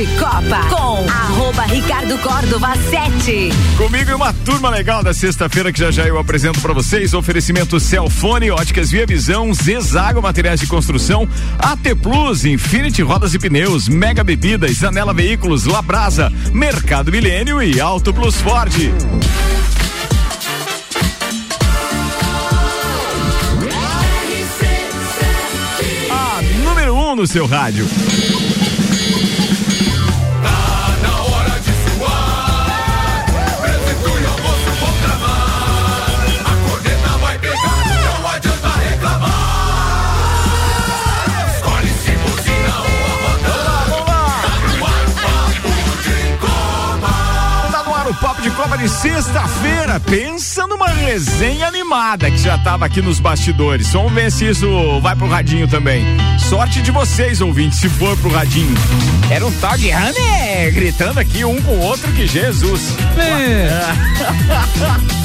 de Copa com arroba Ricardo Córdova 7. Comigo e uma turma legal da sexta-feira que já já eu apresento para vocês. Oferecimento Celfone, óticas Via Visão, Zezago Materiais de Construção, AT Plus, Infinity Rodas e Pneus, Mega Bebidas, Anela Veículos, Labrasa, Mercado Milênio e Auto Plus Ford. A número 1 um no seu rádio. Sexta-feira. Pensa numa resenha animada que já tava aqui nos bastidores. Vamos ver se isso vai pro radinho também. Sorte de vocês, ouvintes, se for pro radinho. Era um tal de Rane gritando aqui um com o outro que Jesus. É.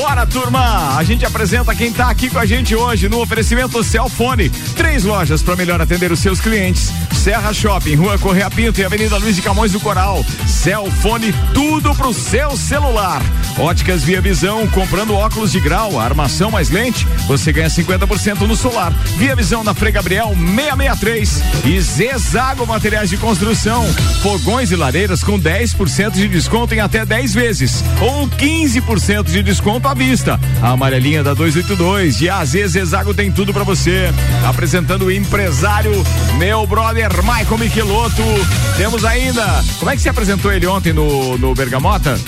Bora, turma! A gente apresenta quem tá aqui com a gente hoje no oferecimento Celfone. Três lojas para melhor atender os seus clientes. Serra Shopping, Rua Correia Pinto e Avenida Luiz de Camões do Coral. Celfone, tudo pro seu celular. Óticas Via Visão, comprando óculos de grau, armação mais lente, você ganha 50% no solar. Via Visão na Frei Gabriel 663 e Zezago Materiais de Construção, fogões e lareiras com 10% de desconto em até 10 vezes ou 15% de desconto à vista. A amarelinha da 282 e a AZ Zezago tem tudo para você. Apresentando o empresário, meu brother Michael Michelotto. Temos ainda, como é que se apresentou ele ontem no, no Bergamota?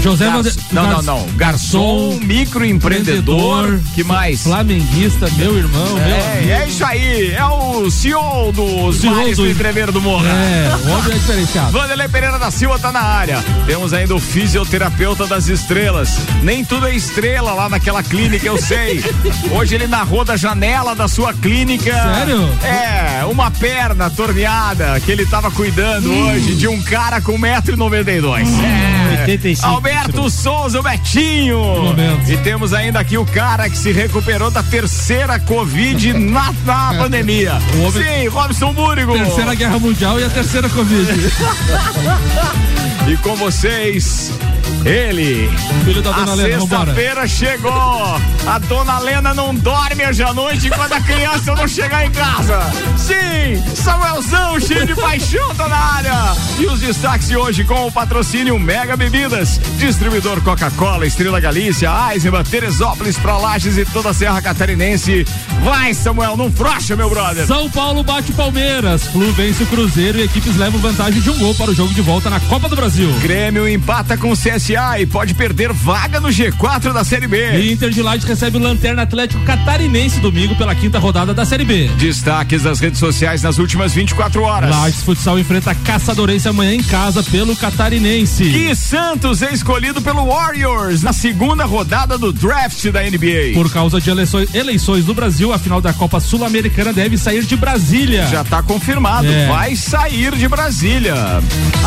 José Gar... Vade... Não, não, não. Garçom, microempreendedor. Que mais? Flamenguista, meu irmão. É, meu é isso aí. É o CEO dos CEO mares do Entreveiro do Morro. É, o homem é diferenciado. Vanderlei Pereira da Silva tá na área. Temos ainda o fisioterapeuta das estrelas. Nem tudo é estrela lá naquela clínica, eu sei. Hoje ele narrou da janela da sua clínica. Sério? É, uma perna torneada que ele tava cuidando hoje de um cara com 1,92m. É. 85. Alberto Souza, o Betinho. E temos ainda aqui o cara que se recuperou da terceira Covid na, na pandemia. O homem- Sim, Robson Búrigo. Terceira Guerra Mundial e a terceira Covid. E com vocês, ele. Filho da A Dona Lena, vambora. sexta-feira chegou. A dona Lena não dorme hoje à noite quando a criança não chegar em casa. Sim, Samuelzão, cheio de paixão, tá na área. E os destaques de hoje com o patrocínio Mega Bebidas, distribuidor Coca-Cola, Estrela Galícia, Eisenbahn, Teresópolis, pra Lages e toda a Serra Catarinense. Vai, Samuel, não frocha, meu brother. São Paulo bate Palmeiras. Flu vence o Cruzeiro e equipes levam vantagem de um gol para o jogo de volta na Copa do Brasil. Grêmio empata com o CSA e pode perder vaga no G4 da Série B. E Inter de Lages recebe o Lanterna Atlético Catarinense domingo pela quinta rodada da Série B. Destaques das redes sociais nas últimas 24 horas. Lages Futsal enfrenta Caçadorense amanhã em casa pelo Catarinense. E Santos é escolhido pelo Warriors na segunda rodada do draft da NBA. Por causa de eleições, eleições no Brasil, a final da Copa Sul-Americana deve sair de Brasília. Já está confirmado, É. vai sair de Brasília.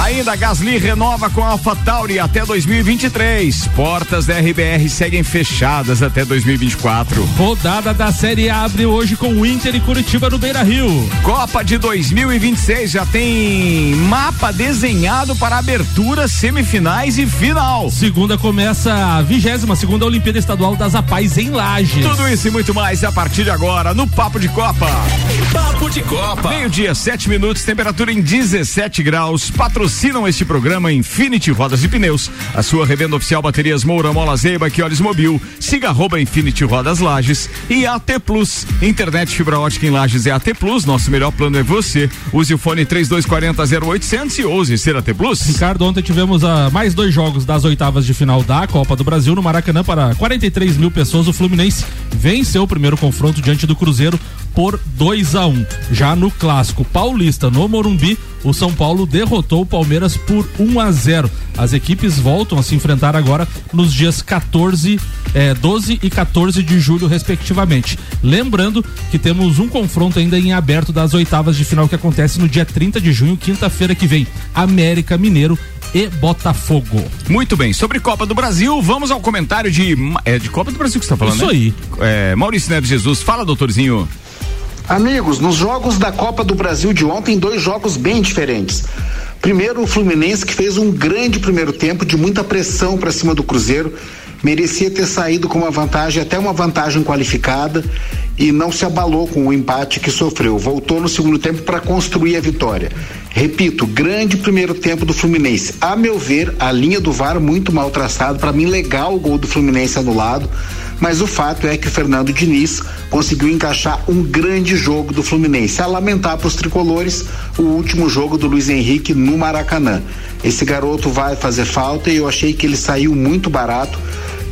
Ainda Gasly renova com a AlphaTauri até 2023. Portas da RBR seguem fechadas até 2024. Rodada da Série A abre hoje com o Inter e Curitiba no Beira Rio. Copa de 2026 já tem mapa desenhado para abertura, semifinais e final. Segunda começa a vigésima segunda Olimpíada Estadual das Apais em Lages. Tudo isso e muito mais a partir de agora no Papo de Copa. Papo de Copa. Meio-dia, sete minutos, temperatura em 17 graus. Patrocinam este programa Infinity Rodas e Pneus. A sua revenda oficial Baterias Moura, Mola Zeiba, Olhos Mobil. Siga arroba Infinity Rodas Lages. E AT Plus. Internet fibra ótica em Lages é AT Plus. Nosso melhor plano é você. Use o fone 3240 0800 e ouse ser AT Plus. Ricardo, ontem tivemos ah, mais dois jogos das oitavas de final da Copa do Brasil no Maracanã para 43 mil pessoas. O Fluminense venceu o primeiro confronto diante do Cruzeiro por 2 a 1 Já no clássico paulista no Morumbi, o São Paulo derrotou o Palmeiras por 1 a 0 As equipes voltam a se enfrentar agora nos dias 14, eh, 12 e 14 de julho, respectivamente. Lembrando que temos um confronto ainda em aberto das oitavas de final que acontece no dia 30 de junho, quinta-feira que vem. América Mineiro e Botafogo. Muito bem, sobre Copa do Brasil, vamos ao comentário de. É de Copa do Brasil que você está falando, Isso né? aí. É, Maurício Neves Jesus, fala, doutorzinho. Amigos, nos jogos da Copa do Brasil de ontem, dois jogos bem diferentes. Primeiro, o Fluminense que fez um grande primeiro tempo de muita pressão para cima do Cruzeiro, merecia ter saído com uma vantagem, até uma vantagem qualificada, e não se abalou com o empate que sofreu. Voltou no segundo tempo para construir a vitória. Repito, grande primeiro tempo do Fluminense. A meu ver, a linha do VAR muito mal traçado. Para mim, legal o gol do Fluminense anulado. Mas o fato é que o Fernando Diniz conseguiu encaixar um grande jogo do Fluminense. A lamentar para os tricolores o último jogo do Luiz Henrique no Maracanã. Esse garoto vai fazer falta e eu achei que ele saiu muito barato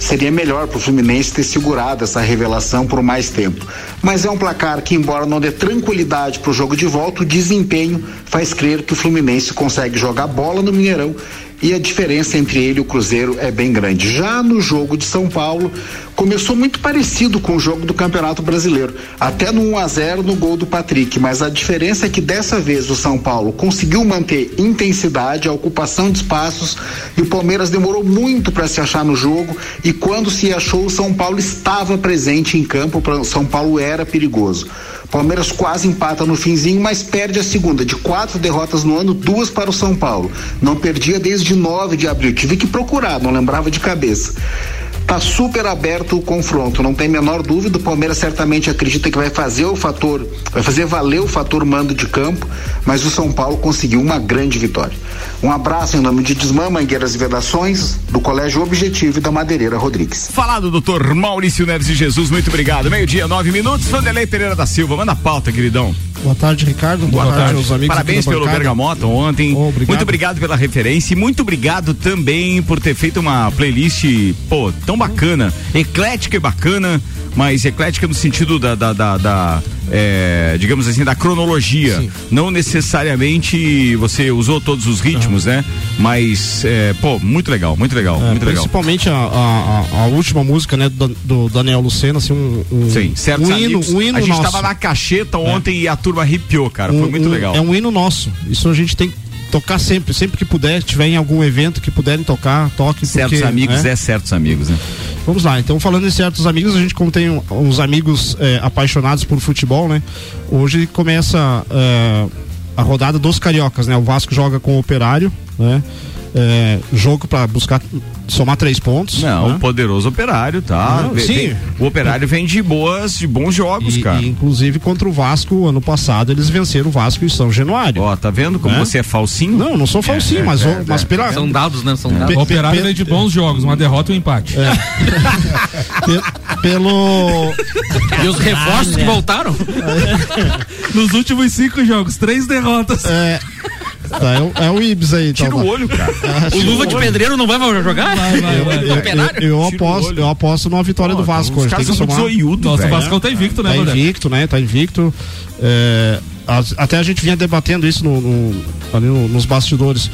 seria melhor para o Fluminense ter segurado essa revelação por mais tempo. Mas é um placar que, embora não dê tranquilidade para o jogo de volta, o desempenho faz crer que o Fluminense consegue jogar bola no Mineirão e a diferença entre ele e o Cruzeiro é bem grande. Já no jogo de São Paulo, começou muito parecido com o jogo do Campeonato Brasileiro, até no 1 a 0 no gol do Patrick, mas a diferença é que dessa vez o São Paulo conseguiu manter intensidade, a ocupação de espaços e o Palmeiras demorou muito para se achar no jogo e quando se achou o São Paulo estava presente em campo, para São Paulo era perigoso. Palmeiras quase empata no finzinho, mas perde a segunda. De quatro derrotas no ano, duas para o São Paulo. Não perdia desde 9 de abril. Tive que procurar, não lembrava de cabeça. Tá super aberto o confronto, não tem menor dúvida. O Palmeiras certamente acredita que vai fazer o fator, vai fazer valer o fator mando de campo, mas o São Paulo conseguiu uma grande vitória. Um abraço em nome de Desmã, Mangueiras e Vedações, do Colégio Objetivo e da Madeireira Rodrigues. Falado, doutor Maurício Neves de Jesus, muito obrigado. Meio-dia, nove minutos. Vanderlei Pereira da Silva, manda a pauta, queridão. Boa tarde, Ricardo. Boa, Boa tarde, aos amigos. Parabéns pelo Bergamota ontem. Oh, obrigado. Muito obrigado pela referência e muito obrigado também por ter feito uma playlist, pô, tão bacana, eclética e bacana, mas eclética no sentido da, da, da, da é, digamos assim, da cronologia. Sim. Não necessariamente você usou todos os ritmos, né? Mas, é, pô, muito legal, muito legal, é, muito principalmente legal. A, a, a, última música, né, do, do, Daniel Lucena, assim, um, um, Sim, um hino, um hino A gente nosso. tava na cacheta é. ontem e a turma arrepiou, cara, um, foi muito legal. É um hino nosso, isso a gente tem que tocar sempre, sempre que puder, tiver em algum evento que puderem tocar, toque. Certos porque, amigos né? é certos amigos, né? Vamos lá, então falando em certos amigos, a gente como tem uns amigos é, apaixonados por futebol, né? Hoje começa é, a rodada dos cariocas, né? O Vasco joga com o Operário, né? É, jogo para buscar somar três pontos. Não, né? o poderoso operário, tá? Não, sim. Vem, o operário vem de boas, de bons jogos, e, cara. E, inclusive contra o Vasco, ano passado, eles venceram o Vasco e São Januário. Ó, tá vendo como né? você é falsinho? Não, não sou é, falsinho, é, mas, é, mas pela... São dados, né? São dados. O operário vem de bons jogos, uma derrota e um empate. É. pelo. E os reforços que voltaram? Nos últimos cinco jogos, três derrotas. É. Tá, é, o, é o Ibis aí. Tira o olho, cara. o Luva de Pedreiro não vai jogar? Vai, vai, vai. Eu, eu, eu aposto, eu aposto numa vitória do Vasco hoje. Tem que somar. Zoiudo, Nossa, o Vasco tá invicto, né, Tá invicto, né? Tá invicto. É, até a gente vinha debatendo isso no, no, ali no, nos bastidores.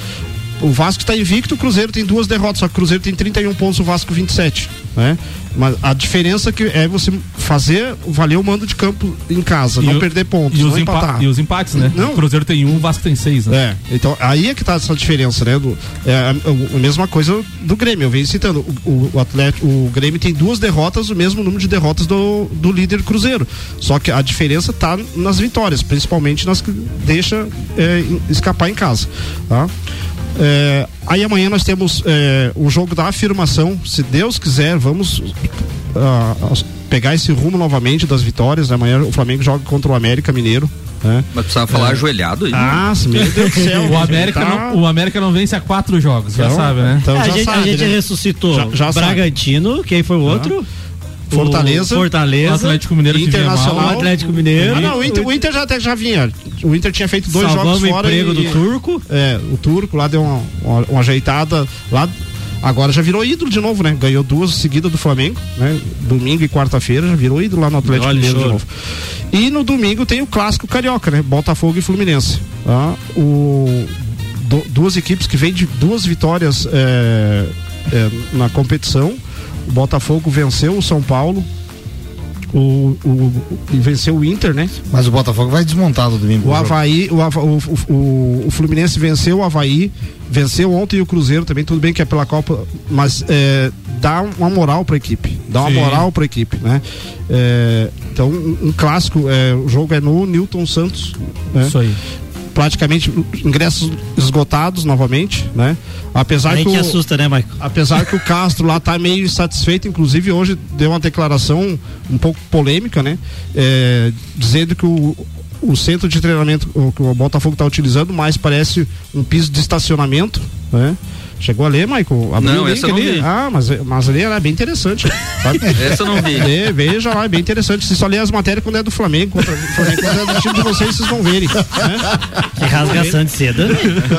O Vasco está invicto, o Cruzeiro tem duas derrotas, só que o Cruzeiro tem 31 pontos, o Vasco 27, né? Mas a diferença que é você fazer valer o mando de campo em casa, e não o, perder pontos, e os, empa e os empates, né? Não. O Cruzeiro tem um, o Vasco tem seis, né? É, então aí é que tá essa diferença, né? Do, é a, a, mesma coisa do Grêmio, eu venho citando, o, o Atlético, o Grêmio tem duas derrotas, o mesmo número de derrotas do, do líder Cruzeiro, só que a diferença tá nas vitórias, principalmente nas que deixa é, escapar em casa, tá? É, aí amanhã nós temos é, o jogo da afirmação. Se Deus quiser, vamos uh, pegar esse rumo novamente das vitórias. Amanhã o Flamengo joga contra o América Mineiro. Né? Mas precisava falar é. ajoelhado aí. Ah, meu Deus do céu. o, América tá... não, o América não vence a quatro jogos, então, já sabe, né? Então, a, já gente, sabe, a gente né? ressuscitou já, já Bragantino, sabe. quem foi o outro? Ah. Fortaleza. Fortaleza. Atlético Mineiro Internacional. Atlético Mineiro. Ah, não, o Inter, o Inter já, até, já vinha. O Inter tinha feito dois Salvamos jogos fora. o emprego e, do Turco. É, o Turco lá deu uma, uma, uma ajeitada. Lá Agora já virou ídolo de novo, né? Ganhou duas seguidas do Flamengo, né? Domingo e quarta-feira já virou ídolo lá no Atlético Mineiro de novo. E no domingo tem o clássico carioca, né? Botafogo e Fluminense. Tá? O, do, duas equipes que vêm de duas vitórias é, é, na competição o Botafogo venceu o São Paulo. O, o, e venceu o Inter, né? Mas o Botafogo vai desmontado domingo. O Havaí, o, o, o, o, Fluminense venceu o Havaí, venceu ontem o Cruzeiro também, tudo bem que é pela Copa, mas é, dá uma moral para a equipe, dá uma Sim. moral para a equipe, né? É, então, um, um clássico, é, o jogo é no Newton Santos. Né? Isso aí praticamente ingressos esgotados novamente, né? Apesar Aí que, que o, assusta, né, Maico? apesar que o Castro lá tá meio insatisfeito, inclusive hoje deu uma declaração um pouco polêmica, né? É, dizendo que o, o centro de treinamento que o Botafogo está utilizando mais parece um piso de estacionamento, né? Chegou a ler, Michael? Abriu Não, essa eu não ali? vi. Ah, mas, mas ali era bem interessante. Sabe? Essa eu não vi. Lê, veja lá, é bem interessante. Se só ler as matérias quando é do Flamengo, quando é do time de vocês, vocês vão verem. Né? Que rasgação de seda.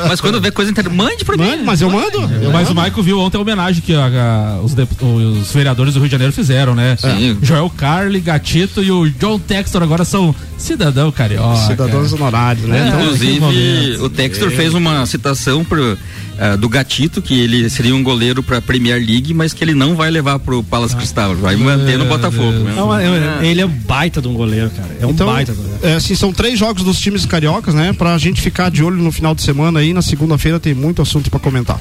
Mas quando vê coisa interessante, mande pra mim. Mas eu mando. Eu Mas o. Maico viu ontem a homenagem que a- a- os, dep- os vereadores do Rio de Janeiro fizeram, né? Sim. Joel Carli, Gatito e o John Textor agora são cidadão carioca. Cidadãos honorários, né? É, Então, Inclusive, o Textor fez uma citação pro, ah, do Gatito, que ele seria um goleiro pra Premier League, mas que ele não vai levar pro Palace Cristal, vai manter no Botafogo. né? Não, é- ele é um baita de um goleiro, cara. É um Então, baita goleiro. é, assim, são três jogos dos times cariocas, né? Pra gente ficar de olho no final de semana aí. Na segunda-feira tem muito assunto pra comentar.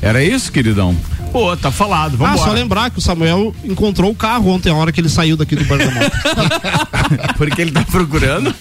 Era isso, queridão? Pô, tá falado, vamos ah, só lembrar que o Samuel encontrou o carro ontem, a hora que ele saiu daqui do Bergamota. Porque ele tá procurando.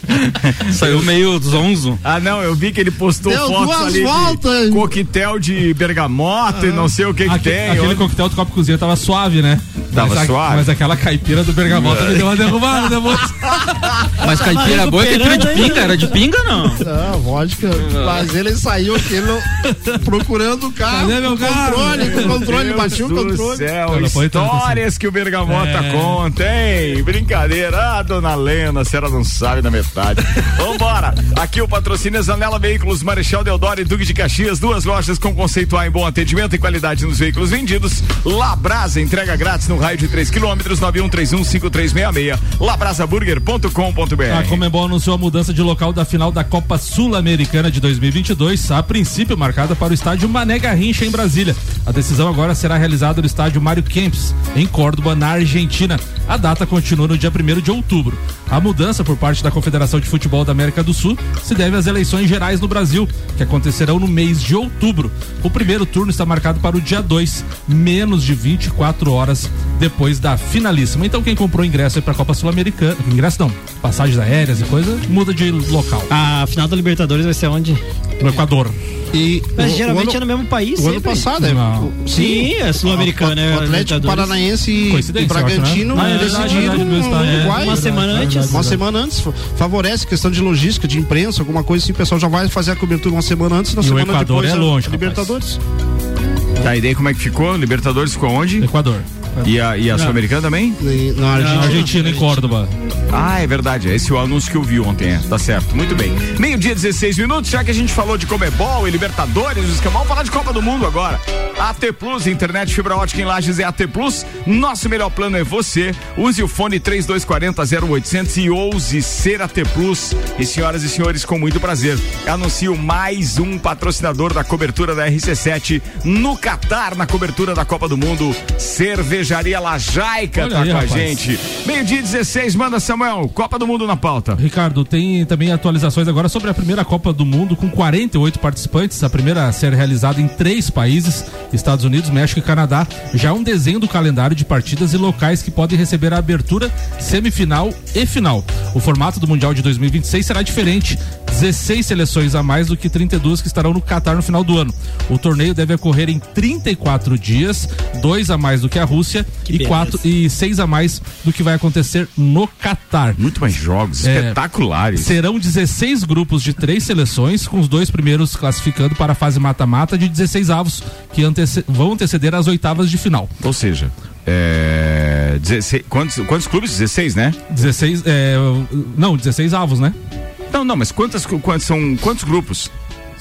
Saiu meio zonzo. Ah, não, eu vi que ele postou Deu fotos duas ali voltas. de coquetel de bergamota e não sei o que que Aque- tem. aquele Olha- coquetel do copo cozinha tava suave, né? Tava mas a- suave? Mas aquela caipira do bergamota me deu uma derrubada depois. Mas caipira boa é caipira de pinga, era de pinga não? Não, vodka. Mas ele saiu aqui no- procurando o carro. Cadê meu com carro? controle, com controle, Deus batia o controle. céu, Não, não foi tanto assim. histórias que o Bergamota É. conta, hein? Brincadeira. Ah, dona Lena, a senhora não sabe da metade. Vambora. Aqui o patrocínio é Zanela Veículos, Marechal Deodoro e Duque de Caxias, duas lojas com conceito A em bom atendimento e qualidade nos veículos vendidos. Labrasa, entrega grátis no raio de 3 quilômetros, 91315366. Labrasaburger.com.br. A Comembol anunciou a mudança de local da final da Copa Sul-Americana de 2022, a princípio marcada para o estádio Mané Garrincha, em Brasília. A decisão agora será realizada no estádio Mário Kempis, em Córdoba, na Argentina. A data continua no dia 1 de outubro. A mudança por parte da Confederação de Futebol da América do Sul se deve às eleições gerais no Brasil, que acontecerão no mês de outubro. O primeiro turno está marcado para o dia 2, menos de 24 horas depois da finalíssima. Então quem comprou ingresso aí para a Copa Sul-Americana, ingresso não, passagens aéreas e coisa, muda de local. A final da Libertadores vai ser onde? No Equador. E Mas o- geralmente o ano, é no mesmo país. o ano sempre. passado, é. Não. o- Sim, é sul-americana, O, é o Atlético. Paranaense e- e Coincidência, Bragantino né? Ah, é decidiram é. Uruguai. Uma semana antes. Uma semana antes. fa- Favorece questão de logística, de imprensa, alguma coisa assim. O pessoal já vai fazer a cobertura uma semana antes, na E o semana Equador depois. é longe. Libertadores. Tá, e daí como é que ficou? Libertadores ficou onde? Equador. E a, e a Sul-Americana também? Na Argentina. Argentina, em Córdoba. Ah, é verdade. Esse é o anúncio que eu vi ontem, é. Tá certo. Muito bem. Meio-dia, 16 minutos. Já que a gente falou de Comebol e Libertadores, os vamos falar de Copa do Mundo agora. AT Plus, internet fibra ótica em Lages é AT Plus. Nosso melhor plano é você. Use o fone 3240 0800 e ouse ser AT Plus. E senhoras e senhores, com muito prazer, anuncio mais um patrocinador da cobertura da RC7 no Catar, na cobertura da Copa do Mundo. Cervejaria Lajaica Olha tá aí, com a rapaz. gente. Meio-dia 16, manda Samuel, Copa do Mundo na pauta. Ricardo, tem também atualizações agora sobre a primeira Copa do Mundo com 48 participantes, a primeira a ser realizada em três países, Estados Unidos, México e Canadá. Já um desenho do calendário de partidas e locais que podem receber a abertura, semifinal e final. O formato do Mundial de 2026 será diferente, 16 seleções a mais do que 32 que estarão no Catar no final do ano. O torneio deve ocorrer em 34 dias, dois a mais do que a Rússia e beleza. quatro e seis a mais do que vai acontecer no Catar. Muito mais jogos, É. espetaculares. Serão 16 grupos de três seleções, com os dois primeiros classificando para a fase mata-mata de 16 avos, que antece- vão anteceder as oitavas de final. Ou seja, é, 16, quantos, quantos clubes? 16, né? 16, é, não, 16 avos, né? Não, não, mas quantas, quantos, são quantos grupos?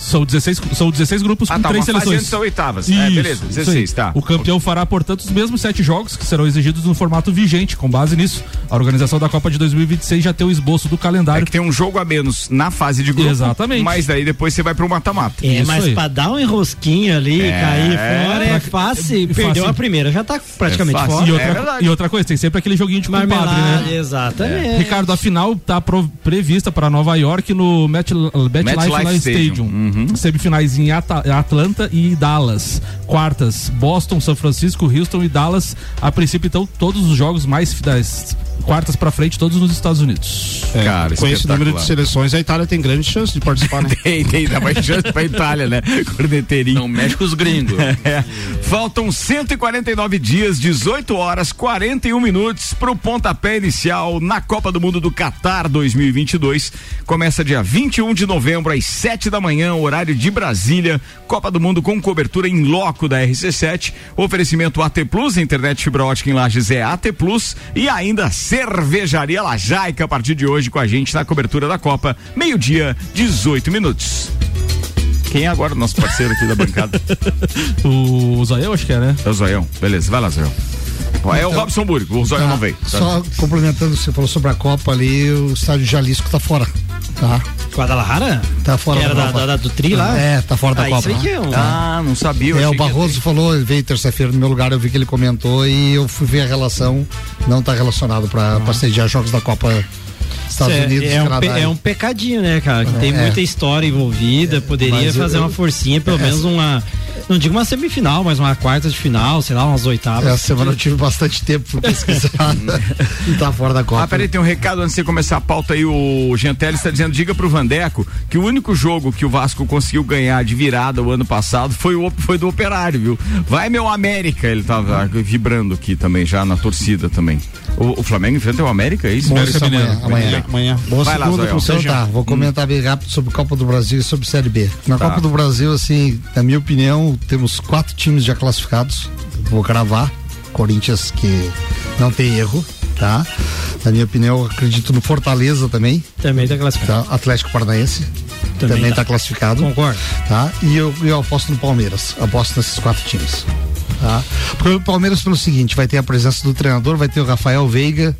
São 16, são 16 grupos Ah, com tá, três seleções. antes da oitavas. é, Isso, beleza, isso 16, aí. tá. O campeão fará, portanto, os mesmos sete jogos que serão exigidos no formato vigente. Com base nisso, a organização da Copa de 2026 já tem o esboço do É calendário. que tem um jogo a menos na fase de grupo. Exatamente. Mas daí depois você vai pro mata-mata. É, Isso mas aí. pra dar um enrosquinho ali É. cair fora é fácil. é Perdeu fácil. a primeira, já tá praticamente fácil. fora. E É outra, verdade. e outra coisa, tem sempre aquele joguinho de compadre, Marmelada, né? exatamente. Ricardo, a final está prevista para Nova York no Met, MetLife MetLife Live Stadium. Stadium. Uhum. Uhum. Semifinais em Atlanta e Dallas. Quartas, Boston, São Francisco, Houston e Dallas. A princípio, então, todos os jogos mais das quartas para frente, todos nos Estados Unidos. É, Cara, com esse número de seleções, a Itália tem grande chance de participar, né? tem, tem, dá mais chance pra Itália, né? Corneteirinho. Não mexe com os gringos. é. Faltam 149 dias, 18 horas, 41 minutos pro pontapé inicial na Copa do Mundo do Qatar 2022. Começa dia 21 de novembro, às 7 da manhã, horário de Brasília. Copa do Mundo com cobertura em loco da RC7. Oferecimento AT Plus, internet fibra ótica em Lages é AT Plus. E ainda Cervejaria Lajaica a partir de hoje com a gente na cobertura da Copa, meio-dia, 18 minutos. Quem é agora o nosso parceiro aqui da bancada? o Zoião, acho que é, né? É o Zoião. Beleza, vai lá, Zoião. Então, é o então, Robson Burgo, o Zoião tá, não veio. Tá. Só complementando, você falou sobre a Copa ali, o estádio Jalisco tá fora. Tá. Guadalajara? Tá fora que da, era da, da, do Tri lá? É, tá fora ah, da Copa. É um... Ah, não sabia. É, o Barroso falou, ele veio terça-feira no meu lugar, eu vi que ele comentou e eu fui ver a relação, não tá relacionado para ah. sediar jogos da Copa Estados é, Unidos, é, um, pe, é um pecadinho, né, cara? Que é, tem muita história envolvida, poderia fazer eu, uma forcinha, pelo é, menos uma não digo uma semifinal, mas uma quarta de final, sei lá, umas oitavas. Essa semana eu tive bastante tempo pra pesquisar e tá fora da Copa. Ah, peraí, tem um recado antes de você começar a pauta aí. O Gentelli está dizendo: diga pro Vandeco que o único jogo que o Vasco conseguiu ganhar de virada o ano passado foi, o, foi do Operário, viu? Vai, meu América! Ele tava vibrando aqui também, já na torcida também. O, o Flamengo enfrenta o América, é isso? Bom, isso amanhã, amanhã. Amanhã. Boa Vai segunda lá, então, tá, vou comentar bem rápido sobre Copa do Brasil e sobre Série B. Na tá. Copa do Brasil, assim, na minha opinião, temos quatro times já classificados. Vou cravar. Corinthians que não tem erro, tá? Na minha opinião, acredito no Fortaleza também. Também está classificado. Tá? Atlético Paranaense também está tá classificado. Concordo. Tá? E eu, eu aposto no Palmeiras. Aposto nesses quatro times. Tá? Porque o Palmeiras pelo seguinte, vai ter a presença do treinador, vai ter o Rafael Veiga,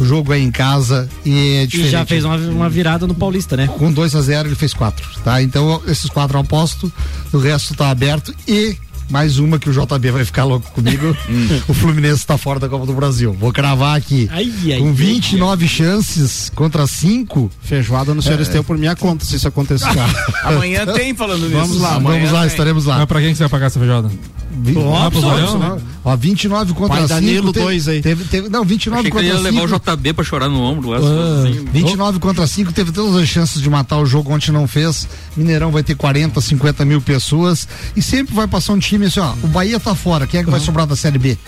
o jogo é em casa e é diferente. E já fez uma, uma virada no Paulista, né? Com 2 a 0 ele fez quatro, tá? Então esses quatro eu aposto, o resto tá aberto e mais uma que o JB vai ficar louco comigo. Hum. o Fluminense está fora da Copa do Brasil. Vou cravar aqui. Ai, ai, com 29 ai, chances contra 5. Feijoada no senhor é. por minha conta, se isso acontecer. Amanhã tem falando nisso. Vamos lá, Amanhã vamos lá, tem. estaremos lá. Mas pra quem que você vai pagar essa feijoada? Vi, ó, ó, 29 contra 5. Danilo 2 aí. Teve, teve, não, 29 Achei contra 5. Que ia levar o JB pra chorar no ombro. Uh, 29 oh. contra 5, teve todas as chances de matar o jogo, ontem não fez. Mineirão vai ter 40, 50 mil pessoas. E sempre vai passar um time assim, ó. O Bahia tá fora, quem é que uhum. vai sobrar da Série B?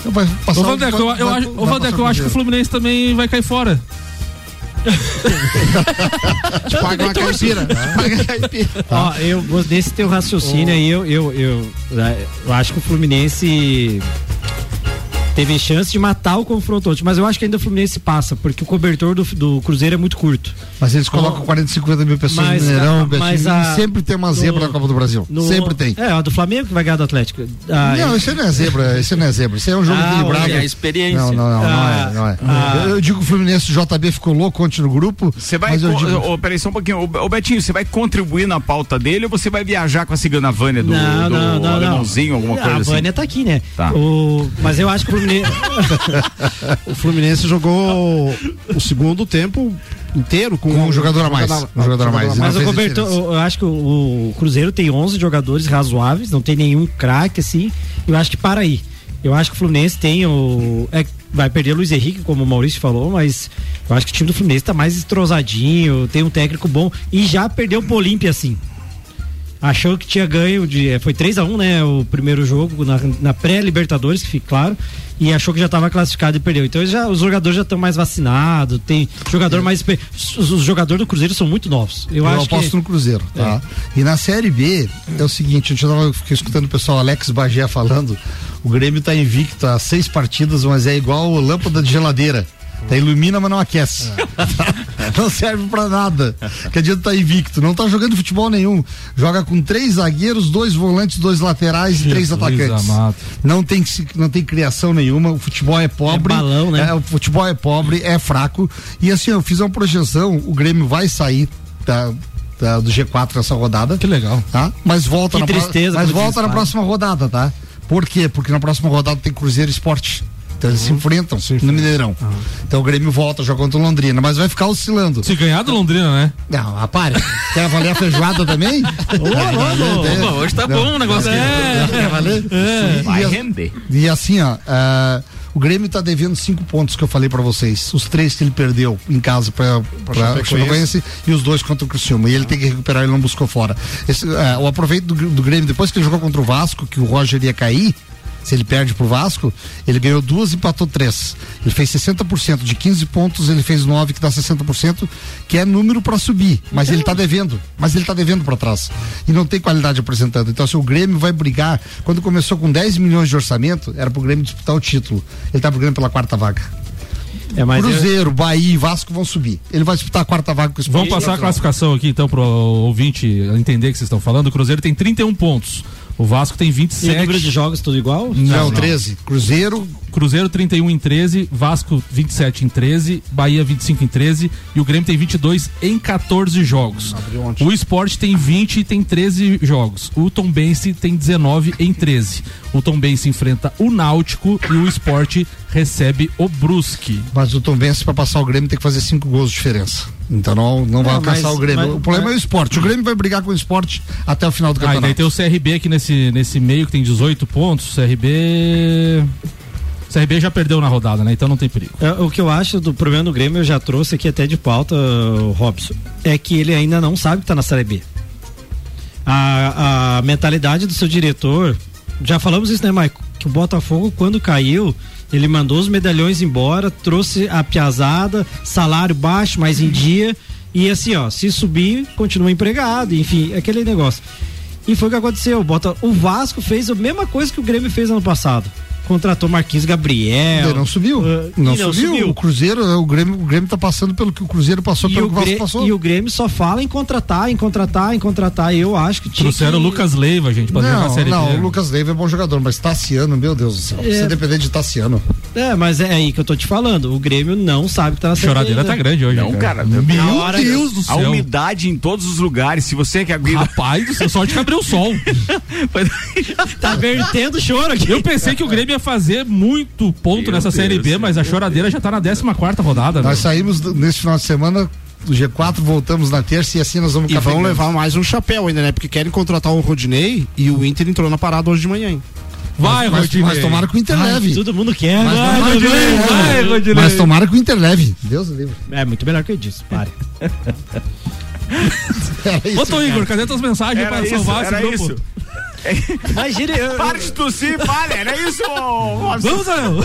Então vai passar, ô, Vandeco, eu, eu, acho, eu acho que o Fluminense também vai cair fora. Te paga uma caipira. paga uma caipira. Ó, eu, nesse teu raciocínio aí, eu, eu, eu, eu acho que o Fluminense teve chance de matar o confronto ontem, mas eu acho que ainda o Fluminense passa, porque o cobertor do, do Cruzeiro é muito curto. Mas eles colocam oh, 40, 50 mil pessoas mas, no Mineirão, a, mas a, sempre tem uma zebra no, na Copa do Brasil. No, sempre tem. É, a do Flamengo que vai ganhar do Atlético. Ah, não, isso não é zebra, isso não é zebra, isso é um jogo ah, equilibrado. É a experiência. Não, não, não, ah, não é. Não é. Ah, eu, eu digo que o Fluminense JB ficou louco ontem no grupo. Você vai, mas digo... oh, peraí só um pouquinho, ô Betinho, você vai contribuir na pauta dele ou você vai viajar com a cigana Vânia do, não, do não, não, alemãozinho, alguma coisa assim? A Vânia tá aqui, né? Tá. O, mas eu acho que o Fluminense... o Fluminense jogou o segundo tempo inteiro com, com um jogador a mais. Um jogador a mais. Mas o Roberto, eu acho que o, Cruzeiro tem 11 jogadores razoáveis, não tem nenhum craque assim. Eu acho que para aí. Eu acho que o Fluminense tem o. É, vai perder o Luiz Henrique, como o Maurício falou, mas eu acho que o time do Fluminense está mais estrosadinho, tem um técnico bom e já perdeu o Olímpia assim achou que tinha ganho de. Eh, foi 3 a 1 né? O primeiro jogo na, na pré-Libertadores, que fique claro. E achou que já estava classificado e perdeu. Então já, os jogadores já estão mais vacinados, tem jogador mais. Os, os, jogadores do Cruzeiro são muito novos. Eu, eu aposto que... no Cruzeiro, tá? É. E na Série B, é o seguinte, eu tava escutando o pessoal Alex Bagé falando, o Grêmio está invicto a seis partidas, mas é igual lâmpada de geladeira. Tá ilumina, mas não aquece. É. não serve para nada. Que adianta tá invicto. Não tá jogando futebol nenhum. Joga com três zagueiros, dois volantes, dois laterais Jesus e três atacantes. Amado. Não tem, não tem criação nenhuma. O futebol é pobre. É balão, né? É, o futebol é pobre, é fraco. E assim, eu fiz uma projeção. O Grêmio vai sair da, da, do G4 nessa rodada. Que legal. Tá? Mas volta, que na, tristeza mas volta na próxima rodada, tá? Por quê? Porque na próxima rodada tem Cruzeiro Esporte Então eles se enfrentam no Mineirão. Então o Grêmio volta, joga contra o Londrina, mas vai ficar oscilando. Se ganhar do Londrina, né? Não, rapaz, quer valer a feijoada também? Opa, hoje tá bom o negócio. É, quer valer? E- Vai e render. E assim, ó, ah, o Grêmio tá devendo cinco pontos que eu falei pra vocês. Os três que ele perdeu em casa pra, pra Chapecoense. Chapecoense e os dois contra o Criciúma. E ele tem que recuperar, ele não buscou fora. Esse, ah, o aproveito do, do Grêmio, depois que ele jogou contra o Vasco, que o Roger ia cair, se ele perde pro Vasco, ele ganhou duas e empatou três. Ele fez 60%. De 15 pontos, ele fez 9, que dá 60%, que é número pra subir. Mas ele tá devendo. Mas ele tá devendo pra trás. E não tem qualidade apresentando. Então, se o Grêmio vai brigar, quando começou com 10 milhões de orçamento, era pro Grêmio disputar o título. Ele tá brigando pela quarta vaga. É, mas eu- Cruzeiro, Bahia e Vasco vão subir. Ele vai disputar a quarta vaga com o. Vamos passar a classificação aqui então pro ouvinte entender o que vocês estão falando. O Cruzeiro tem 31 pontos. O Vasco tem e o 27. número de jogos tudo igual? Não, 13. Cruzeiro, Cruzeiro 31 em 13, Vasco 27 em 13, Bahia 25 em 13 e o Grêmio tem 22 em 14 jogos. O Sport tem 20 e tem 13 jogos. O Tombense tem 19 em 13. O Tombense enfrenta o Náutico e o Sport recebe o Brusque. mas o Tom Benz, pra passar o Grêmio, tem que fazer cinco gols de diferença. Então não, não vai alcançar mas- o Grêmio. mas- o problema mas- é o esporte. O Grêmio vai brigar com o esporte até o final do Ah, e daí campeonato. tem o CRB aqui nesse, nesse meio que tem 18 pontos. CRB. CRB já perdeu na rodada, né? Então não tem perigo. É, O que eu acho do problema do Grêmio, eu já trouxe aqui até de pauta, o Robson, é que ele ainda não sabe que tá na Série B. A, a mentalidade do seu diretor, já falamos isso, né, Maico? Que o Botafogo, quando caiu, ele mandou os medalhões embora, trouxe a piazada, salário baixo, mas em dia, e assim, ó, se subir, continua empregado, enfim, aquele negócio. E foi o que aconteceu. O Bota, o Vasco fez a mesma coisa que o Grêmio fez ano passado. Contratou Marquinhos Gabriel. Ele não subiu. Uh, não, não subiu. subiu. O Cruzeiro, o Grêmio, o Grêmio tá passando pelo que o Cruzeiro passou, E pelo o, que o Vasco passou. e o Grêmio só fala em contratar, em contratar, em contratar. Eu acho que tinha Trouxeram o que... Lucas Leiva, gente, pra a Não, Série não, B. o Lucas Leiva é bom jogador, mas Tassiano, meu Deus do céu. É. Você depender de Tassiano. É, mas é aí que eu tô te falando. O Grêmio não sabe que tá na A Série choradeira tá grande hoje. Não, cara, Meu a hora- Deus do A céu. umidade em todos os lugares. Se você que aguenta. Rapaz do céu, sorte que abriu o sol. Tá vertendo choro aqui. Eu pensei que o Grêmio ia fazer muito ponto Meu nessa Deus, Série B, mas a choradeira já tá na 14 quarta rodada. Nós né? saímos do- nesse final de semana do G4, voltamos na terça e assim nós vamos E vão levar mais um chapéu ainda, né? Porque querem contratar o Rodinei e o Inter entrou na parada hoje de manhã. hein? Vai, mas, Rodinei. mas tomara que o Inter leve. todo mundo quer. Mas Vai, tomara Rodinei, vai. Rodinei. Mas tomara que o Inter leve. Deus livre. É muito melhor que eu disse. Pare. Isso, Ô. Igor, cadê tuas mensagens Era pra isso, salvar esse grupo? isso. Imagina, eu, Para de tossir e fale, era isso. Vamos, Léo.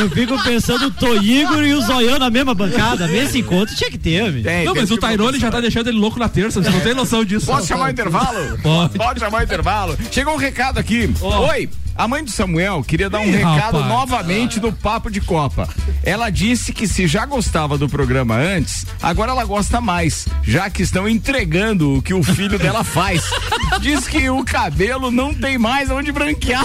eu fico pensando o Tô Igor e o Zoião na mesma bancada. Nesse encontro tinha que ter, amigo. Tem, Não, mas o Tairone já tá deixando ele louco na terça, você não tem noção disso. Posso chamar o intervalo? Pode. chamar o intervalo. Chegou um recado aqui. Oi, a mãe do Samuel queria dar um Ih, recado rapaz. novamente no Papo de Copa. Ela disse que se já gostava do programa antes, agora ela gosta mais, já que estão entregando o que o filho dela faz. Diz que o cabelo não tem mais onde branquear.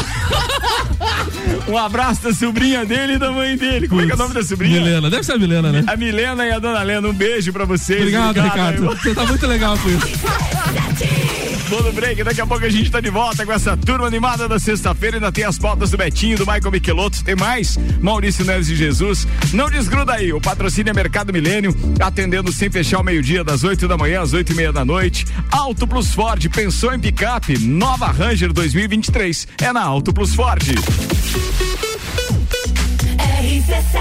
Um abraço da sobrinha dele e da mãe dele. Como é que é o nome da sobrinha? Milena, deve ser a Milena, né? A Milena e a dona Lena, um beijo pra vocês. Obrigado, Ricardo. Você tá muito legal com isso. Vou no break, daqui a pouco a gente tá de volta com essa turma animada da sexta-feira. Ainda tem as pautas do Betinho, do Michael Michelotto, tem mais Maurício Neves de Jesus. Não desgruda aí, o patrocínio é Mercado Milênio, atendendo sem fechar o meio-dia, das 8 da manhã às oito e meia da noite. Alto Plus Ford, pensou em picape? Nova Ranger 2023 é na Alto Plus Ford. RC7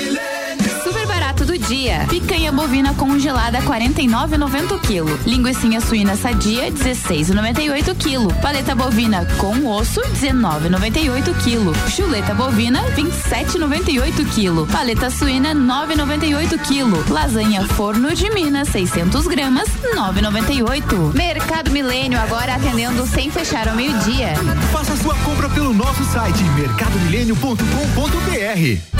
Dia. Picanha bovina congelada 49,90 kg. Linguiça suína sadia 16,98 kg. Paleta bovina com osso 19,98 kg. Chuleta bovina 27,98 kg. Paleta suína 9,98 kg. Lasanha forno de Minas 600 gramas 9,98. Mercado Milênio agora atendendo sem fechar ao meio-dia. Faça sua compra pelo nosso site mercadomilênio.com.br.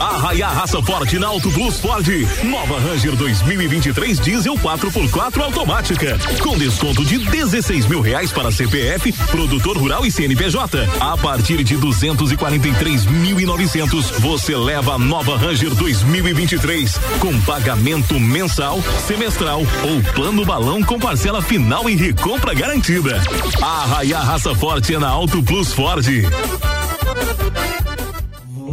Arraia Raça Forte na Auto Plus Ford. Nova Ranger 2023 Diesel 4x4 automática. Com desconto de 16 mil reais para CPF, produtor rural e CNPJ. A partir de 243.900, você leva a nova Ranger 2023 com pagamento mensal, semestral ou plano balão com parcela final e recompra garantida. Arraia Raça Forte é na Auto Plus Ford.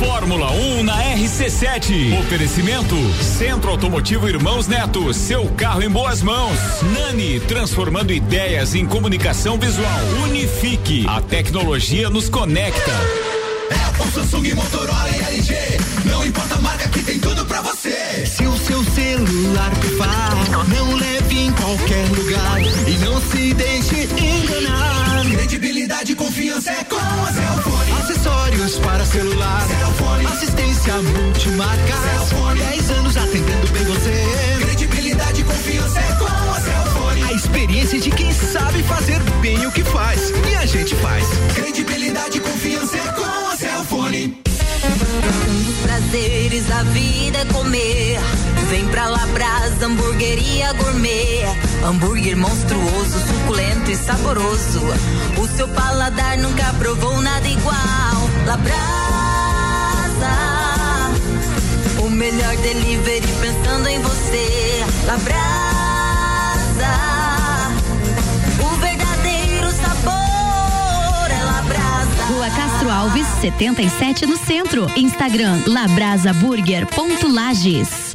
Fórmula 1 um na RC7. Oferecimento Centro Automotivo Irmãos Neto. Seu carro em boas mãos. Nani, transformando ideias em comunicação visual. Unifique. A tecnologia nos conecta. Apple, Samsung, Motorola e LG. Não importa a marca que tem tudo pra você. Se o seu celular pifar, não leve em qualquer lugar e não se deixe enganar. Credibilidade e confiança é com a. Acessórios para celular, Cellfone. assistência multimarca. Cellfone. 10 anos atendendo bem você. Credibilidade e confiança é com a Cellfone. A experiência de quem sabe fazer bem o que faz. E a gente faz. Credibilidade e confiança é com a Cellfone. Um dos prazeres da vida é comer. Vem pra Labrasa, hamburgueria gourmet. Hambúrguer monstruoso, suculento e saboroso. O seu paladar nunca provou nada igual. Labrasa, o melhor delivery pensando em você. Labrasa, o verdadeiro sabor é Labrasa. Rua Castro Alves, 77 no centro. Instagram labrasaburger.lages.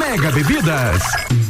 Mega Bebidas.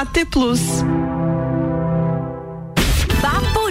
AT Plus.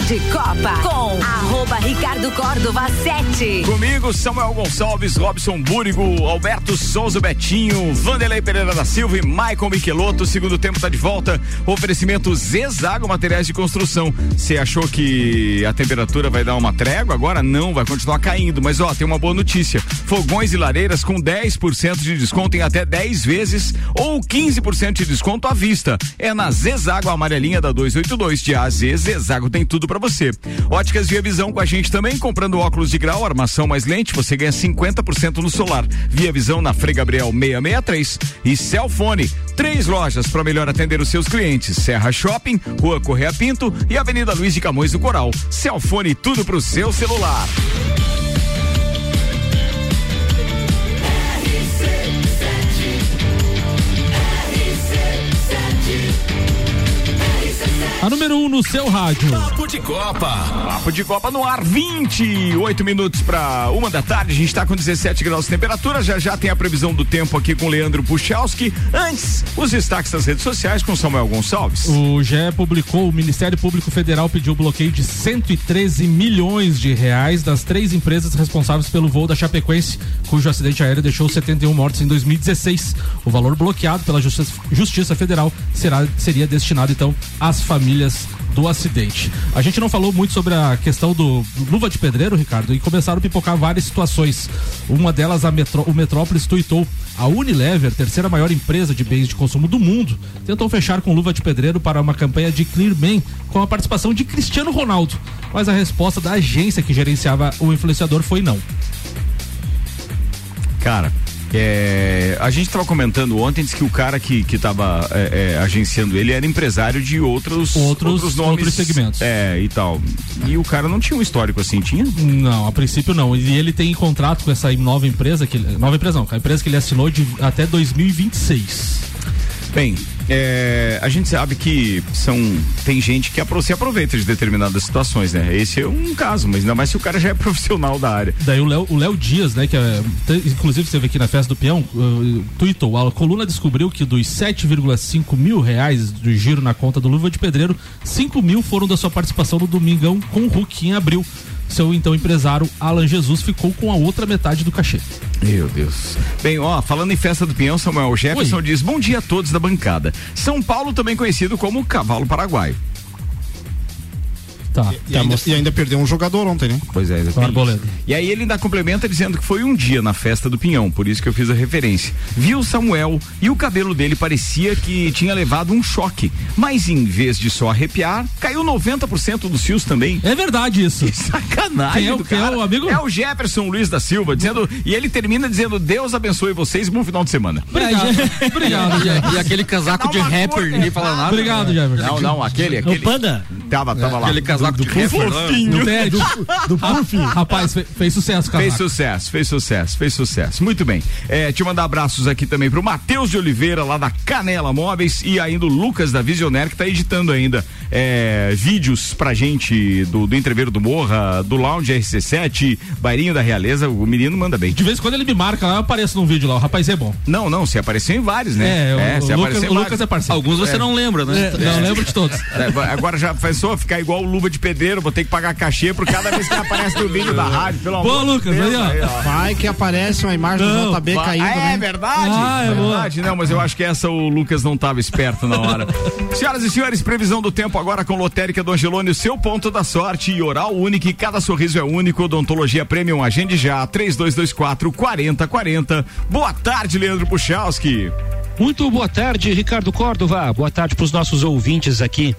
De Copa com arroba Ricardo Córdova 7. Comigo, Samuel Gonçalves, Robson Búrigo, Alberto Souza Betinho, Vanderlei Pereira da Silva e Michael Michelotto. Segundo tempo está de volta. Oferecimento Zezago Materiais de Construção. Você achou que a temperatura vai dar uma trégua? Agora não, vai continuar caindo. Mas ó, tem uma boa notícia: fogões e lareiras com 10% de desconto em até 10 vezes ou 15% de desconto à vista. É na Zezago Amarelinha da 282 de AZ. Zezago tem tudo para você. Óticas Via Visão com a gente também, comprando óculos de grau, armação mais lente, você ganha 50% no solar. Via Visão na Frei Gabriel 663 e Celfone. Três lojas para melhor atender os seus clientes: Serra Shopping, Rua Correia Pinto e Avenida Luiz de Camões do Coral. Celfone, tudo pro seu celular. 1 no seu rádio. Papo de Copa. Papo de Copa no ar, 28 minutos para uma da tarde. A gente está com 17 graus de temperatura. Já já tem a previsão do tempo aqui com Leandro Puchalski. Antes, os destaques das redes sociais com Samuel Gonçalves. O GE publicou, o Ministério Público Federal pediu bloqueio de 113 milhões de reais das três empresas responsáveis pelo voo da Chapecoense, cujo acidente aéreo deixou 71 mortos em 2016. O valor bloqueado pela Justiça, Justiça Federal será, seria destinado então às famílias do acidente. A gente não falou muito sobre a questão do luva de pedreiro, Ricardo, e começaram a pipocar várias situações. Uma delas, a o Metrópolis tuitou. A Unilever, terceira maior empresa de bens de consumo do mundo, tentou fechar com luva de pedreiro para uma campanha de Clear Man com a participação de Cristiano Ronaldo. Mas a resposta da agência que gerenciava o influenciador foi não. Cara, é, a gente estava comentando ontem que o cara que que estava é, é, agenciando ele era empresário de outros Outros- outros nomes outros segmentos. é e tal e o cara não tinha um histórico assim tinha Não, a princípio não. E ele tem contrato com essa nova empresa, que nova empresa não, a empresa que ele assinou de até 2026. Bem, é, a gente sabe que são tem gente que se aproveita de determinadas situações, né? Esse é um caso, mas ainda mais se o cara já é profissional da área. Daí o Léo, o Léo Dias, né, que é, inclusive esteve aqui na festa do peão, uh, tweetou, a coluna descobriu que dos 7,5 mil reais do giro na conta do Luva de Pedreiro, 5 mil foram da sua participação no Domingão com o Hulk em abril. Seu então empresário Alan Jesus ficou com a outra metade do cachê. Meu Deus. Bem, ó, falando em festa do peão, Samuel Jefferson diz: Bom dia a todos da bancada. São Paulo, também conhecido como Cavalo Paraguaio. Tá. E ainda, e ainda perdeu um jogador ontem, né? Pois é, exatamente. E aí ele ainda complementa dizendo que foi um dia na festa do Pinhão, por isso que eu fiz a referência. Viu Samuel e o cabelo dele parecia que tinha levado um choque, mas em vez de só arrepiar, caiu 90% dos fios também. É verdade isso. Que sacanagem Quem é o- do quem é cara. o amigo? É o Jefferson Luiz da Silva, dizendo, e ele termina dizendo, Deus abençoe vocês, bom final de semana. Obrigado. Obrigado, E, e aquele casaco de rapper, ninguém fala nada. Obrigado, Jefferson. Não, não, aquele, aquele. Panda? Tava, tava lá. Aquele casaco de rapper. lá. No TED. Rapaz, fe- fez sucesso, cara. Fez sucesso, fez sucesso, fez sucesso. Muito bem. É, eu mandar abraços aqui também pro Matheus de Oliveira, lá da Canela Móveis, e ainda o Lucas da Visionaire, que tá editando ainda é, vídeos pra gente do, do Entreveiro do Morra, do Lounge RC7, Bairinho da Realeza. O menino manda bem. De vez em quando ele me marca lá, eu apareço num vídeo lá. O rapaz é bom. Não, não, você apareceu em vários, né? É, o, você o Lucas, apareceu em o Lucas é parceiro. Alguns você não lembra, né? É, não, lembro de todos. É, agora já pensou ficar igual o Luva de Pedreiro, vou ter que pagar cachê por cada vez que aparece no vídeo da rádio, pelo Pô, amor de Lucas, Deus. aí, ó. Vai que aparece uma imagem Não, do JB Vai- caindo, Ah, é né? verdade? Ah, é boa. verdade, não, mas eu acho que essa o Lucas não estava esperto na hora. Senhoras e senhores, previsão do tempo agora com Lotérica do Angelone, o seu ponto da sorte e oral único, e cada sorriso é único, odontologia premium, agende já, 3224 4040. Boa tarde, Leandro Puchalski. Muito boa tarde, Ricardo Córdova. Boa tarde para os nossos ouvintes aqui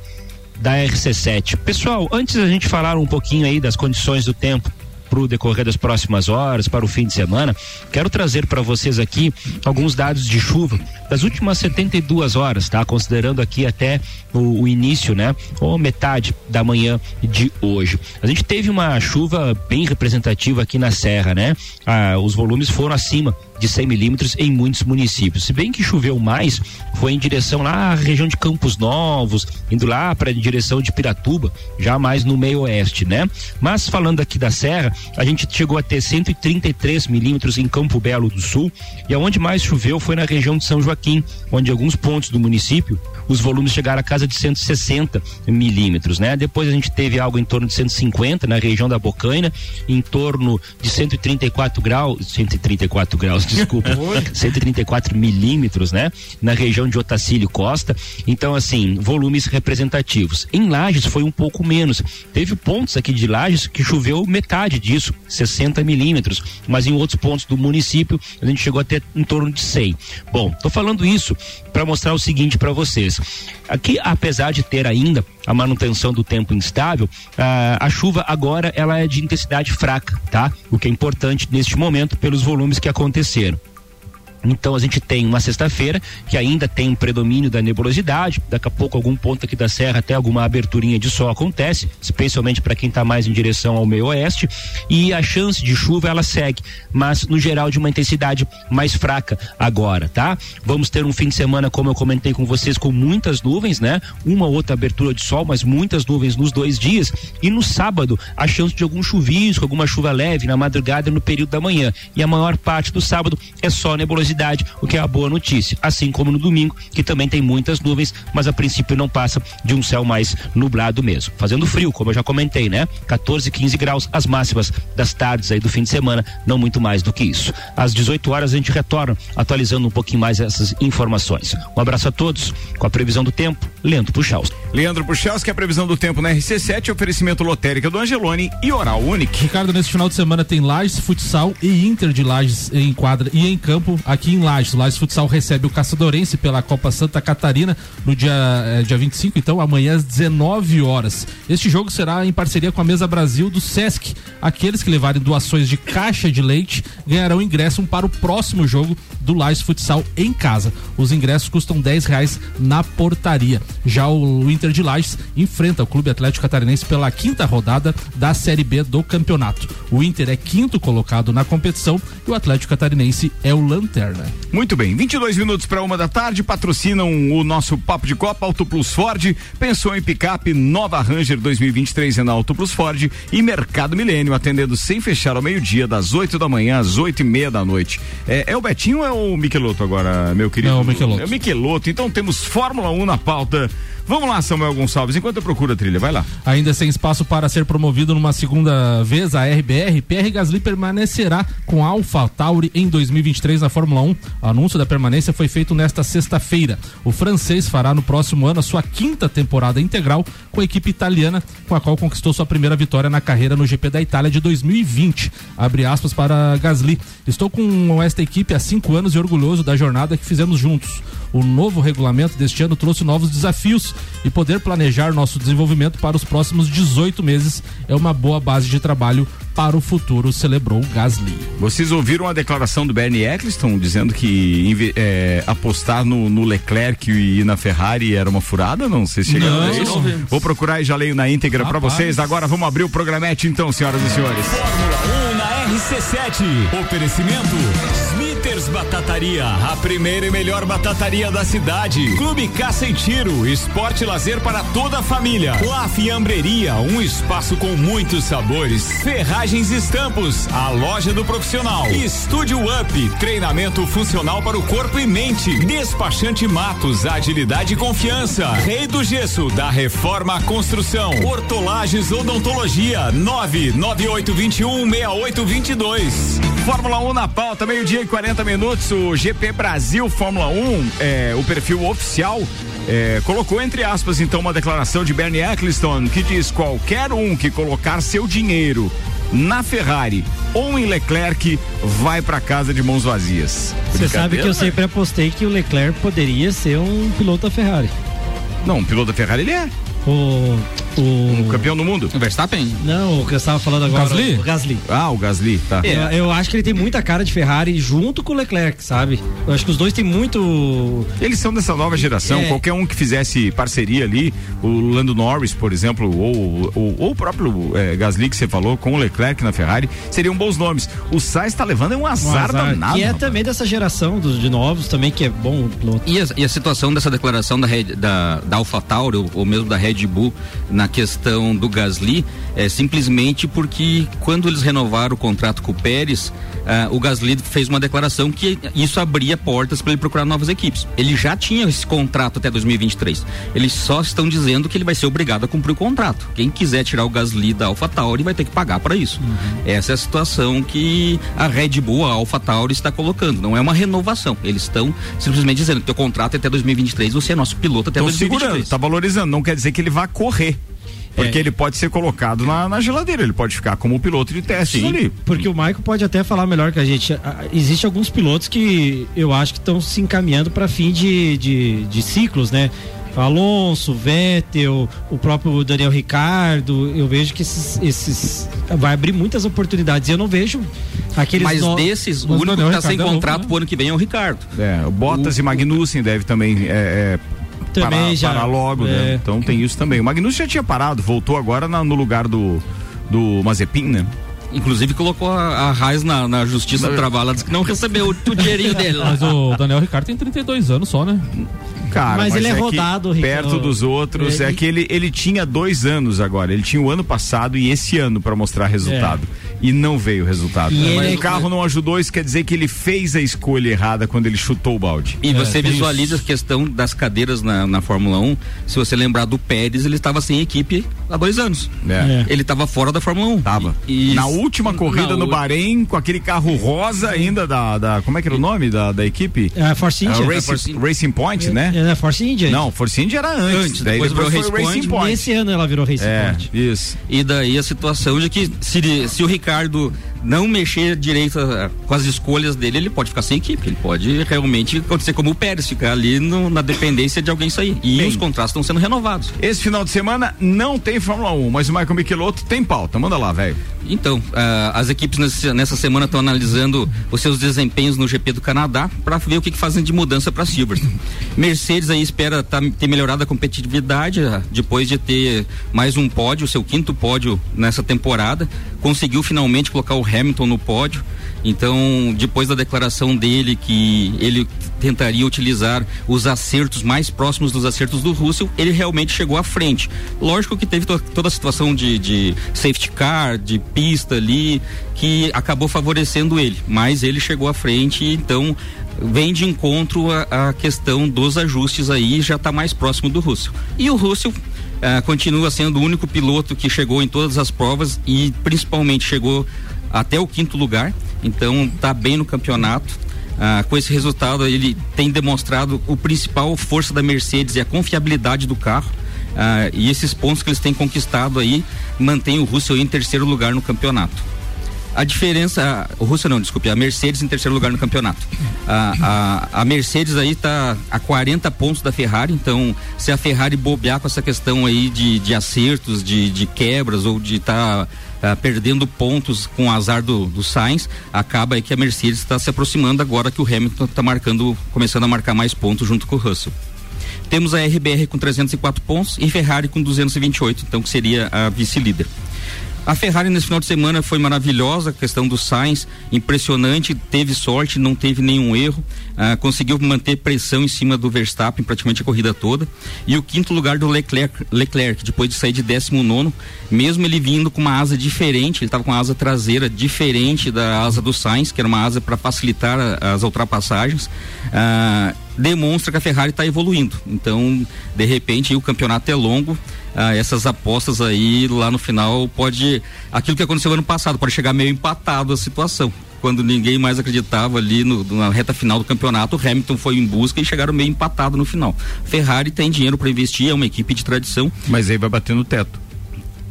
da RC7. Pessoal, antes da gente falar um pouquinho aí das condições do tempo para o decorrer das próximas horas, para o fim de semana, quero trazer para vocês aqui alguns dados de chuva das últimas 72 horas, tá? Considerando aqui até o, o início, né? Ou metade da manhã de hoje. A gente teve uma chuva bem representativa aqui na Serra, né? Ah, os volumes foram acima de 100 milímetros em muitos municípios. Se bem que choveu mais, foi em direção lá à região de Campos Novos, indo lá para direção de Piratuba, já mais no meio oeste, né? Mas falando aqui da Serra, a gente chegou a ter 133 milímetros em Campo Belo do Sul e aonde mais choveu foi na região de São Joaquim, onde alguns pontos do município os volumes chegaram a casa de 160 milímetros, né? Depois a gente teve algo em torno de 150 na região da Bocaina, em torno de 134 graus, 134 graus, desculpa, 134 milímetros, né? Na região de Otacílio Costa. Então, assim, volumes representativos. Em Lages foi um pouco menos. Teve pontos aqui de Lages que choveu metade disso, 60 milímetros, mas em outros pontos do município a gente chegou a ter em torno de 100. Bom, tô falando isso para mostrar o seguinte para vocês. Aqui, apesar de ter ainda a manutenção do tempo instável, a chuva agora ela é de intensidade fraca, tá? O que é importante neste momento pelos volumes que aconteceram. financiero. Então a gente tem uma sexta-feira que ainda tem um predomínio da nebulosidade, daqui a pouco algum ponto aqui da serra até alguma aberturinha de sol acontece, especialmente para quem está mais em direção ao meio oeste, e a chance de chuva ela segue, mas no geral de uma intensidade mais fraca agora, tá? Vamos ter um fim de semana, como eu comentei com vocês, com muitas nuvens, né? Uma ou outra abertura de sol, mas muitas nuvens nos dois dias, e no sábado a chance de algum chuvisco, alguma chuva leve na madrugada e no período da manhã, e a maior parte do sábado é só nebulosidade, o que é a boa notícia. Assim como no domingo, que também tem muitas nuvens, mas a princípio não passa de um céu mais nublado mesmo. Fazendo frio, como eu já comentei, né? 14, 15 graus as máximas das tardes aí do fim de semana, não muito mais do que isso. Às 18 horas a gente retorna atualizando um pouquinho mais essas informações. Um abraço a todos, com a previsão do tempo, Leandro Puxaus. Leandro é a previsão do tempo na RC7, oferecimento lotérica do Angelone e Oral Unique. Ricardo, nesse final de semana tem Lages Futsal e Inter de Lages em quadra e em campo aqui em Lages. O Lages Futsal recebe o Caçadorense pela Copa Santa Catarina no dia, eh, dia 25, então amanhã às 19 horas. Este jogo será em parceria com a Mesa Brasil do Sesc. Aqueles que levarem doações de caixa de leite ganharão ingresso para o próximo jogo do Lages Futsal em casa. Os ingressos custam 10 reais na portaria. Já o Inter de Lages enfrenta o Clube Atlético Catarinense pela quinta rodada da Série B do campeonato. O Inter é quinto colocado na competição e o Atlético Catarinense é o lanterna. Muito bem, 22 minutos para uma da tarde, patrocinam o nosso Papo de Copa Auto Plus Ford. Pensou em picape Nova Ranger 2023 é na Auto Plus Ford e Mercado Milênio, atendendo sem fechar ao meio-dia, das 8 da manhã às 8 e meia da noite. É, é o Betinho ou é o Michelotto agora, meu querido? Não, o. É o Michelotto, então temos Fórmula 1 na pauta. Vamos lá, Samuel Gonçalves, enquanto eu procuro a trilha, vai lá. Ainda sem espaço para ser promovido numa segunda vez a RBR, Pierre Gasly permanecerá com a Alpha Tauri em 2023 na Fórmula 1. O anúncio da permanência foi feito nesta sexta-feira. O francês fará no próximo ano a sua quinta temporada integral com a equipe italiana, com a qual conquistou sua primeira vitória na carreira no GP da Itália de 2020. Abre aspas para Gasly. Estou com esta equipe há cinco anos e orgulhoso da jornada que fizemos juntos. O novo regulamento deste ano trouxe novos desafios e poder planejar nosso desenvolvimento para os próximos 18 meses é uma boa base de trabalho para o futuro, celebrou Gasly. Vocês ouviram a declaração do Bernie Eccleston dizendo que é, apostar no, no, Leclerc e na Ferrari era uma furada? Não sei se chegaram não, a isso. Não Vou procurar e já leio na íntegra para vocês. Agora vamos abrir o programete então, senhoras e senhores. Fórmula 1 na RC7. Oferecimento Smithers Batataria, a primeira e melhor batataria da cidade. Clube Caça e Tiro, esporte e lazer para toda a família. La Fiambreria, um espaço com muitos sabores. Ferragens e Estampos, a loja do profissional. Estúdio Up, treinamento funcional para o corpo e mente. Despachante Matos, agilidade e confiança. Rei do Gesso, da Reforma à Construção. Hortolagens Odontologia, 99821 6822. Fórmula 1 na pauta, meio-dia e 40 minutos. O GP Brasil Fórmula 1, é, o perfil oficial. É, colocou entre aspas então uma declaração de Bernie Eccleston que diz qualquer um que colocar seu dinheiro na Ferrari ou em Leclerc vai para casa de mãos vazias. Você sabe que eu sempre apostei que o Leclerc poderia ser um piloto da Ferrari. Não, um piloto da Ferrari ele é. O, o... Um campeão do mundo? O Verstappen? Não, o que eu estava falando agora. Gasly? O Gasly. Ah, o Gasly, tá. É, eu, eu acho que ele tem muita cara de Ferrari junto com o Leclerc, sabe? Eu acho que os dois têm muito. Eles são dessa nova geração. É. Qualquer um que fizesse parceria ali, o Lando Norris, por exemplo, ou, ou, ou o próprio é, Gasly que você falou, com o Leclerc na Ferrari, seriam bons nomes. O Sainz está levando um azar, Um azar. danado. Que é rapaz. também dessa geração dos, de novos também, que é bom o piloto. E a, e a situação dessa declaração da, Red, da, da AlphaTauri ou, ou mesmo da Red Bull na questão do Gasly é simplesmente porque quando eles renovaram o contrato com o Pérez, ah, o Gasly fez uma declaração que isso abria portas para ele procurar novas equipes. Ele já tinha esse contrato até 2023. Eles só estão dizendo que ele vai ser obrigado a cumprir o contrato. Quem quiser tirar o Gasly da AlphaTauri vai ter que pagar para isso. Essa é a situação que a Red Bull, a AlphaTauri está colocando. Não é uma renovação. Eles estão simplesmente dizendo que teu contrato é até 2023, você é nosso piloto até Estão 2023. segurando, tá valorizando. Não quer dizer que ele vá correr. Porque ele pode ser colocado na, na geladeira, ele pode ficar como piloto de testes ali. Porque o Michael pode até falar melhor que a gente. Ah, Existe alguns pilotos que eu acho que estão se encaminhando para fim de, de, de ciclos, né? Alonso, Vettel, o próprio Daniel Ricardo, eu vejo que esses, esses vai abrir muitas oportunidades. Eu não vejo aqueles Mas no- desses, o único que Daniel tá sem é contrato novo, pro ano que vem é o Ricardo. É, o Bottas e Magnussen deve também é, é, Também parar, já- parar logo, né? é. Então tem isso também. O Magnussen já tinha parado, voltou agora na- no lugar do, do Mazepin, né? Inclusive colocou a, a Raiz na, na justiça do trabalho, ela disse que não recebeu o, o dinheirinho dele. Mas o Daniel Ricardo tem 32 anos só, né? Cara, Mas ele é que rodado, Ricardo. Perto dos outros, É, é, e- que ele, ele tinha dois anos agora. Ele tinha o ano passado e esse ano pra mostrar resultado. E não veio o resultado. E Mas ele- o carro não ajudou, isso quer dizer que ele fez a escolha errada quando ele chutou o balde. E você visualiza a questão das cadeiras na, na Fórmula 1. Se você lembrar do Pérez, ele estava sem equipe há dois anos. É. Ele estava fora da Fórmula 1. Tava. E, Na última corrida na no u- Bahrein, com aquele carro rosa ainda da. da como é que era o nome da, da equipe? É Force India. Ah, Racing, Racing Point, né? É, é Force India. Não, Force India era antes. Antes, daí depois depois, virou foi Race Racing Point. Point. Esse ano ela virou Racing É, Point. isso. E daí a situação de que se, se o Ricardo Ricardo não mexer direito ah, com as escolhas dele, ele pode ficar sem equipe. Ele pode realmente acontecer como o Pérez, ficar ali no- na dependência de alguém sair. E Bem. os contratos estão sendo renovados. Esse final de semana não tem Fórmula 1, mas o Michael Michelotto tem pauta. Manda lá, velho. Então, ah, as equipes nesse- nessa semana estão analisando os seus desempenhos no GP do Canadá para ver o que, que fazem de mudança para Silverstone. Mercedes aí espera tá- ter melhorado a competitividade ah, depois de ter mais um pódio, seu quinto pódio nessa temporada. Conseguiu finalmente colocar o Hamilton no pódio. Então, depois da declaração dele que ele tentaria utilizar os acertos mais próximos dos acertos do Russell, ele realmente chegou à frente. Lógico que teve to- toda a situação de, de safety car, de pista ali, que acabou favorecendo ele, mas ele chegou à frente, então vem de encontro a, a questão dos ajustes aí, já está mais próximo do Russell. E o Russell ah, continua sendo o único piloto que chegou em todas as provas e principalmente chegou até o quinto lugar, então está bem no campeonato. Ah, com esse resultado, ele tem demonstrado o principal força da Mercedes e a confiabilidade do carro. Ah, e esses pontos que eles têm conquistado aí mantém o Russell em terceiro lugar no campeonato. A diferença, o Russell não, desculpe, a Mercedes em terceiro lugar no campeonato. A, a, a Mercedes aí está a 40 pontos da Ferrari, então se a Ferrari bobear com essa questão aí de, de acertos, de, de quebras ou de estar perdendo pontos com o azar do, do Sainz, acaba aí que a Mercedes está se aproximando agora que o Hamilton está marcando, começando a marcar mais pontos junto com o Russell. Temos a RBR com 304 pontos e Ferrari com 228, então que seria a vice-líder. A Ferrari nesse final de semana foi maravilhosa, a questão do Sainz, impressionante, teve sorte, não teve nenhum erro, ah, conseguiu manter pressão em cima do Verstappen praticamente a corrida toda. E o quinto lugar do Leclerc, Leclerc depois de sair de 19, mesmo ele vindo com uma asa diferente, ele estava com a asa traseira diferente da asa do Sainz, que era uma asa para facilitar as ultrapassagens. ah, demonstra que a Ferrari está evoluindo. Então, de repente, o campeonato é longo. ah, essas apostas aí lá no final pode. Aquilo que aconteceu ano passado, pode chegar meio empatado a situação. Quando ninguém mais acreditava ali no- na reta final do campeonato, o Hamilton foi em busca e chegaram meio empatado no final. Ferrari tem dinheiro para investir, é uma equipe de tradição. Mas aí vai bater no teto.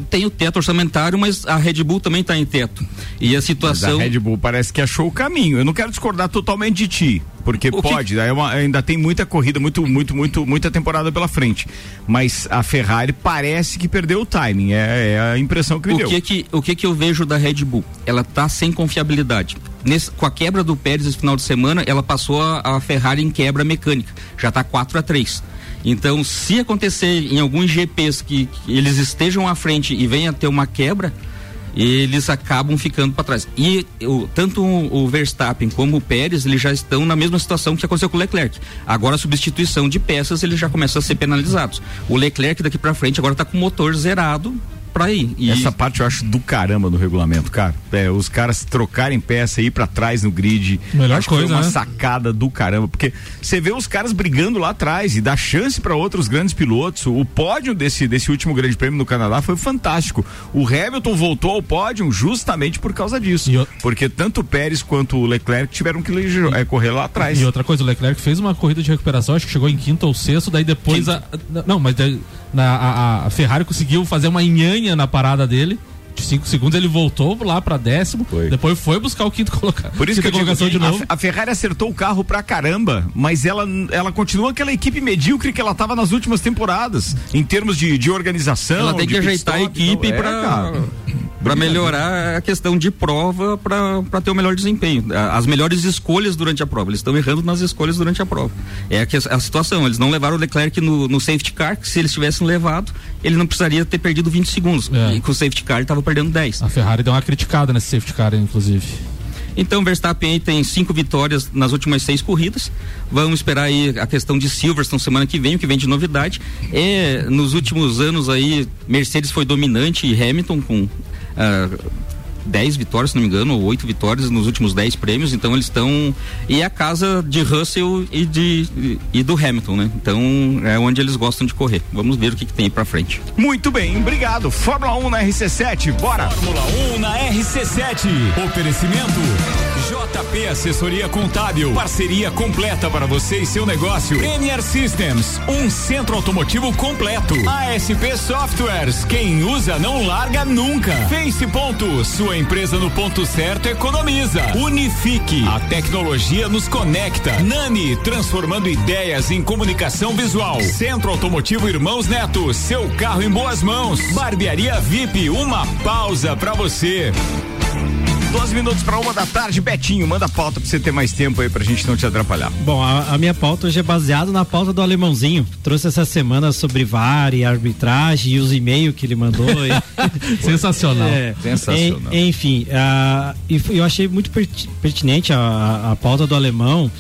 Tem o teto orçamentário, mas a Red Bull também está em teto. E a Mas situação. a Red Bull parece que achou o caminho. Eu não quero discordar totalmente de ti, porque O que- pode, é uma- ainda tem muita corrida, muito, muito, muito, muita temporada pela frente. Mas a Ferrari parece que perdeu o timing. É, é a impressão que me o deu. que que o que que eu vejo da Red Bull? Ela tá sem confiabilidade. Nesse, com a quebra do Pérez esse final de semana, ela passou a, a Ferrari em quebra mecânica. Já tá 4 a 3 Então, se acontecer em alguns GPs que, que eles estejam à frente e venha ter uma quebra, eles acabam ficando para trás. E o, tanto o, Verstappen como o Pérez, eles já estão na mesma situação que aconteceu com o Leclerc. Agora a substituição de peças, eles já começam a ser penalizados. O Leclerc daqui para frente agora tá com o motor zerado para ir. E Essa parte eu acho do caramba no regulamento, cara. É, os caras trocarem peça e ir pra trás no grid. Melhor acho que coisa, foi uma né? sacada do caramba. Porque você vê os caras brigando lá atrás e dá chance para outros grandes pilotos. O pódio desse, desse último grande prêmio no Canadá foi fantástico. O Hamilton voltou ao pódio justamente por causa disso. Porque tanto o Pérez quanto o Leclerc tiveram que é, correr lá atrás. E outra coisa, o Leclerc fez uma corrida de recuperação, acho que chegou em quinto ou sexto, daí depois a, Não, mas daí, na, a, a Ferrari conseguiu fazer uma nhanha na parada dele de 5 segundos, ele voltou lá pra décimo, depois foi buscar o quinto colocado. Por isso que eu digo que de novo. A, a Ferrari acertou o carro pra caramba, mas ela, ela continua aquela equipe medíocre que ela tava nas últimas temporadas, em termos de, de organização. Ela tem de que ajeitar a stop, equipe então, é, pra, cara. Pra melhorar a questão de prova pra ter o melhor desempenho. As melhores escolhas durante a prova. Eles estão errando nas escolhas durante a prova. É a, a situação. Eles não levaram o Leclerc no, no safety car, que se eles tivessem levado, ele não precisaria ter perdido 20 segundos. E com o safety car ele estava perdendo 10. A Ferrari deu uma criticada nesse safety car, inclusive. Então, Verstappen aí tem cinco vitórias nas últimas seis corridas. Vamos esperar aí a questão de Silverstone semana que vem, o que vem de novidade. É, nos últimos anos aí, Mercedes foi dominante e Hamilton com uh, 10 vitórias, se não me engano, ou 8 vitórias nos últimos 10 prêmios, então eles estão. E é a casa de Russell e, de, e do Hamilton, né? Então é onde eles gostam de correr. Vamos ver o que, que tem aí pra frente. Muito bem, obrigado. Fórmula 1 na RC7, bora! Fórmula 1 na RC7. Oferecimento JP Assessoria Contábil. Parceria completa para você e seu negócio. NR Systems, um centro automotivo completo. ASP Softwares, quem usa não larga nunca. Face Ponto, sua empresa no ponto certo economiza. Unifique, a tecnologia nos conecta. Nani, transformando ideias em comunicação visual. Centro Automotivo Irmãos Neto, seu carro em boas mãos. Barbearia VIP, uma pausa pra você. 12 minutos pra uma da tarde, Betinho, manda a pauta pra você ter mais tempo aí pra gente não te atrapalhar. Bom, a, a minha pauta hoje é baseada na pauta do alemãozinho. Trouxe essa semana sobre VAR e arbitragem e os e-mails que ele mandou. e- Sensacional. É, Sensacional. en- enfim, eu achei muito perti- pertinente a, a- a pauta do alemão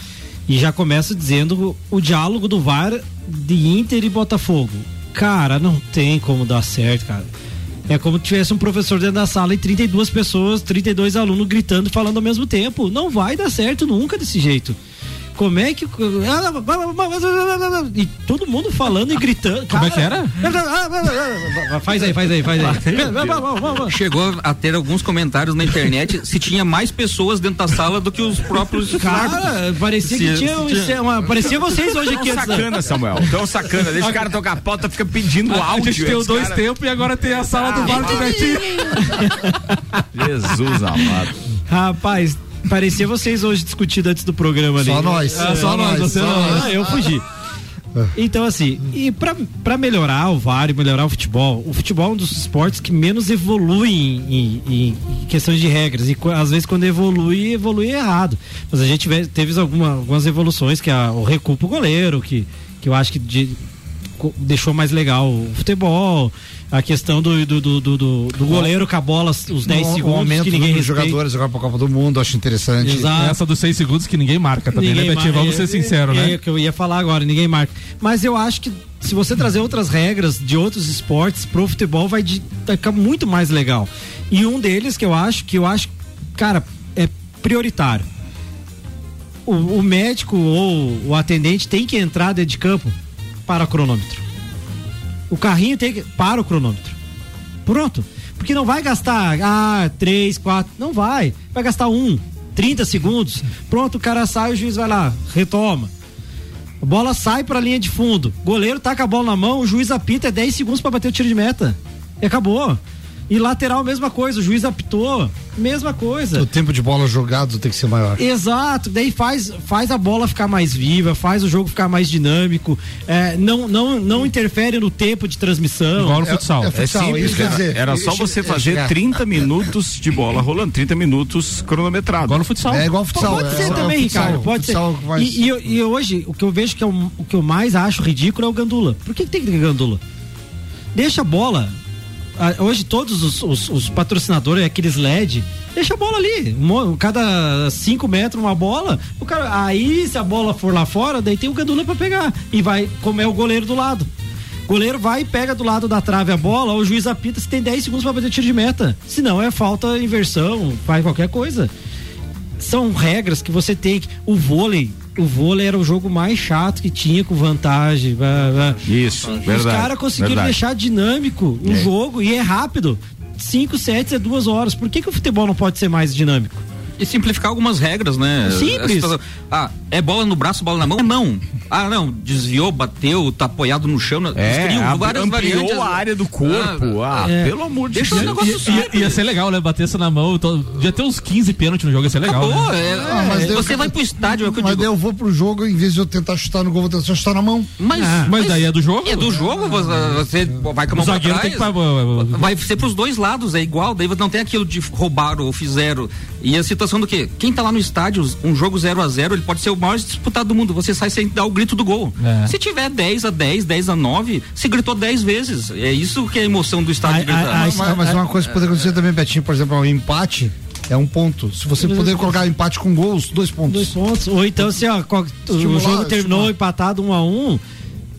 e já começo dizendo o, o diálogo do VAR de Inter e Botafogo. Cara, não tem como dar certo, cara. É como se tivesse um professor dentro da sala e 32 pessoas, 32 alunos gritando, falando ao mesmo tempo. Não vai dar certo nunca desse jeito. Como é que. E todo mundo falando e gritando. Como é que era? Faz aí, faz aí, faz aí. Chegou a ter alguns comentários na internet se tinha mais pessoas dentro da sala do que os próprios Cara, parecia que Se- tinha, um- tinha- uma, parecia vocês hoje aqui. Tão da- sacana, Samuel. Tão sacana. Deixa o cara tocar a pauta, fica pedindo A áudio. gente tem Esse dois cara- tempos e agora tem a sala do VAR do Betinho. Jesus amado. Rapaz, parecia vocês hoje discutindo antes do programa ali. Só nós. É, só nós, você só não. nós. Ah, eu fugi. Então, assim, e pra, pra melhorar o VAR e melhorar o futebol, o futebol é um dos esportes que menos evolui em, em- em questões de regras. E às vezes, quando evolui, evolui errado. Mas a gente teve alguma- algumas evoluções, que é o recuo pro goleiro, que, que eu acho que de- deixou mais legal o futebol. A questão do, do, do, do, do- do goleiro com a bola, os 10 Um- um segundos, aumento que do ninguém respeita. jogadores agora pra Copa do Mundo, acho interessante. Exato. Essa dos seis segundos que ninguém marca também, Ninguém né, Betinho? Vamos ser é- sinceros, é, né? É o que eu ia falar agora, ninguém marca. Mas eu acho que se você trazer outras regras de outros esportes pro futebol vai, de- vai ficar muito mais legal. E um deles que eu acho, que eu acho, cara, é prioritário. O, o médico ou o atendente tem que entrar dentro de campo para o cronômetro. O carrinho tem que. para o cronômetro. Pronto. Porque não vai gastar, ah, três, quatro. Não vai. Vai gastar um, 30 segundos. Pronto, o cara sai, o juiz vai lá, retoma. A bola sai pra linha de fundo. Goleiro com a bola na mão, o juiz apita, é 10 segundos pra bater o tiro de meta. E acabou. E lateral, mesma coisa, o juiz apitou, mesma coisa. O tempo de bola jogado tem que ser maior. Exato, daí faz, faz a bola ficar mais viva, faz o jogo ficar mais dinâmico, é, não, não, não interfere no tempo de transmissão. Igual no futsal. é É futsal, simples, isso quer cara. dizer, Era só você é fazer chegar. 30 minutos de bola rolando, 30 minutos cronometrado. Igual no futsal. É igual futsal. Pode é, ser é, também, é futsal, Ricardo. Pode ser. mais- E, e- e hoje, o que eu vejo que é o, o que eu mais acho ridículo é o gandula. Por que, que tem que ter gandula? Deixa a bola. Ah, Hoje todos os, os- os patrocinadores, aqueles LED, deixa a bola ali. Cada 5 metros uma bola. O cara, aí se a bola for lá fora, daí tem o gandula pra pegar. E vai, como é o goleiro do lado. Goleiro vai e pega do lado da trave a bola, o juiz apita se tem 10 segundos pra bater tiro de meta. Se não, é falta, inversão, faz qualquer coisa são regras que você tem que. O vôlei, o vôlei era o jogo mais chato que tinha com vantagem. blá, blá. Isso, Os verdade. caras conseguiram verdade. deixar dinâmico o É. jogo e é rápido. Cinco sets é duas horas. Por que, que o futebol não pode ser mais dinâmico? E simplificar algumas regras, né? Simples. Ah, é bola no braço, bola na mão? Não. Ah, não, desviou, bateu, tá apoiado no chão. É, Eles criam ab- várias ampliou variantes. a área do corpo. Ah, É. pelo amor de Deixa Deus. o negócio Ia, simples. ia ser legal, né? Bater essa na mão. Tô, ia ter uns 15 pênaltis no jogo, ia ser legal. Acabou, né? é, Ah, mas daí você eu- vai pro estádio, é o que eu Mas digo. daí eu vou pro jogo, em vez de eu tentar chutar no gol, vou tentar chutar na mão. Mas, Mas daí é do jogo? É do jogo, você, você vai com a mão O pra zagueiro trás. tem que. Vai ser pros dois lados, é igual. Daí não tem aquilo de roubaram ou fizeram. E a situação do quê? Quem tá lá no estádio, um jogo 0 a 0 ele pode ser o mais disputado do mundo. Você sai sem dar o grito do gol. É. Se tiver 10 a 10, 10 a 9, se gritou 10 vezes. É isso que é a emoção do estádio gritar. mas, mas uma coisa que pode acontecer também, Betinho, por exemplo, o empate é um ponto. Se você puder colocar empate com gols, dois pontos. Dois pontos. Ou então, se ó, qual- o jogo terminou estimular. empatado um a um,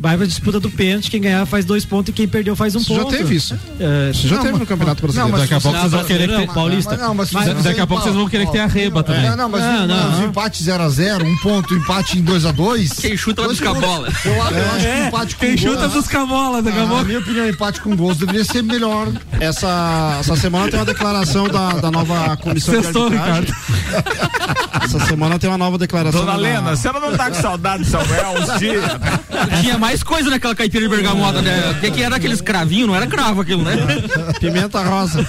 vai pra disputa do pênalti, quem ganhar faz dois pontos e quem perdeu faz um Isso já ponto. teve isso. É, Isso já não, teve mas- no Campeonato Brasileiro. Daqui a pouco vocês vão querer ter. Paulista. Você- Daqui a pouco vocês vão querer que tenha reba também. É, não, mas não. os empates 0x0, um ponto, empate em 2x2. Quem chuta vai buscar a bola. Eu, acho que empate com Quem chuta busca a bola, daqui a Ah, na pouco. minha opinião, empate com gols deveria ser melhor. Essa, essa semana tem uma declaração da, da nova comissão Sextou, de arbitragem. Essa semana tem uma nova declaração. Dona da- Lena, a senhora não tá com saudade de Samuel uns dias? Tinha mais coisa naquela caipira de bergamota, né? O que, que era aqueles cravinhos? Não era cravo aquilo, né? Pimenta rosa.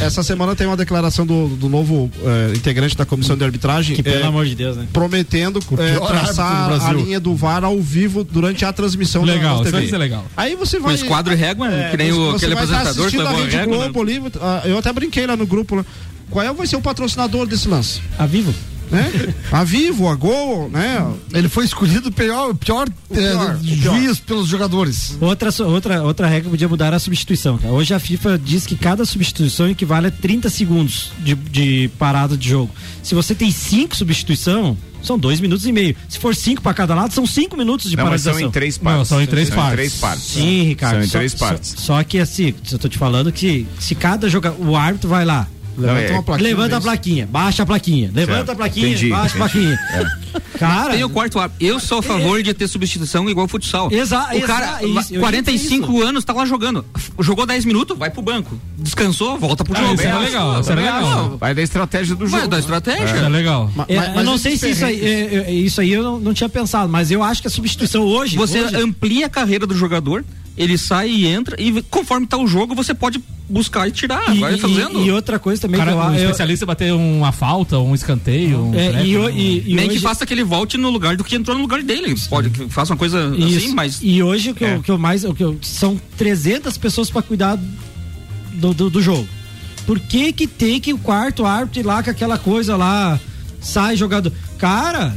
Essa semana tem uma declaração do, do novo eh, integrante da comissão de arbitragem. Que pelo eh, amor de Deus, né? Prometendo eh, traçar a linha do VAR ao vivo durante a transmissão Legal, da isso vai TV. ser legal. Aí você vai. esquadro e régua, É, que nem o, aquele estar apresentador que a levou a régua. né? Globo ali, ah, eu até brinquei lá no grupo. Lá. Qual é, vai ser o patrocinador desse lance? A Vivo? Né? A Vivo, a Gol, né? Ele foi escolhido o pior, pior, pior, o pior. juiz pelos jogadores. Outra, outra, outra regra podia mudar era a substituição. cara. Hoje a FIFA diz que cada substituição equivale a 30 segundos de, de parada de jogo. Se você tem cinco substituição, são dois minutos e meio. Se for cinco para cada lado, são cinco minutos de Não, mas são em três partes. Não, são em três partes. três partes. Sim, Ricardo. São em só- três só- partes. Só, que assim, eu tô te falando que se cada jogador. O árbitro vai lá. Levanta é- uma plaquinha. Levanta a plaquinha, baixa a plaquinha, levanta Certo. a plaquinha, Entendi, baixa a entendi. plaquinha. Cara, Tem o quarto árbitro. Eu sou a favor de ter substituição igual futsal. Exa- o cara, exa- isso, eu 45 anos, tá lá jogando. Jogou 10 minutos, vai pro banco. Descansou, volta pro Ah, jogo. isso era legal, isso Também legal. Vai da estratégia do jogo. Vai da estratégia. É legal. Ma- É, mas- eu mas não sei se isso aí, é, é, isso aí eu não, não tinha pensado, mas eu acho que a substituição hoje. Você hoje- amplia a carreira do jogador, ele sai e entra, e conforme tá o jogo, você pode buscar e tirar. e, vai e- fazendo. e outra coisa também Cara, que eu, o eu, especialista bater uma falta, um escanteio. Um é, treco, e, um- e, e Nem hoje, que faça que ele volte no lugar do que entrou no lugar dele. Pode que faça uma coisa isso, assim, mas. e hoje o que, É. eu, que eu mais o que eu- são 300 pessoas para cuidar do, do, do jogo. Por que que tem que o quarto árbitro ir lá com aquela coisa lá sai jogador? Cara,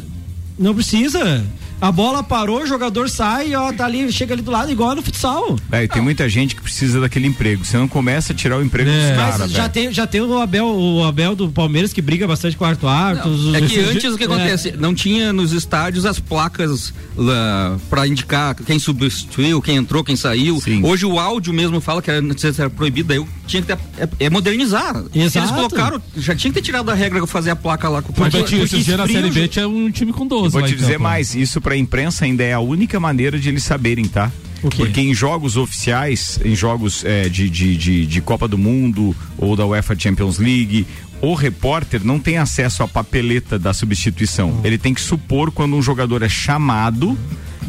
não precisa. A bola parou, o jogador sai, ó, tá ali, chega ali do lado, igual no futsal. É, e tem muita gente que precisa daquele emprego. Você não começa a tirar o emprego É. dos caras, já tem, já tem o Abel, o Abel do Palmeiras que briga bastante com o os- É que antes o que é. acontece? Não tinha nos estádios as placas lá pra indicar quem substituiu, quem entrou, quem saiu. Sim. Hoje o áudio mesmo fala que era, era proibido, daí eu tinha que ter, é, é modernizar. Eles Exato. colocaram, já tinha que ter tirado a regra de fazer a placa lá com o Mas, quarto Betinho, árbitro. esses dias na esfria Série B tinha um time com 12. Vou lá te em dizer campo. mais, isso pra imprensa ainda é a única maneira de eles saberem, tá? Porque em jogos oficiais, em jogos é, de, de, de, de Copa do Mundo ou da UEFA Champions League, o repórter não tem acesso à papeleta da substituição. Ele tem que supor quando um jogador é chamado,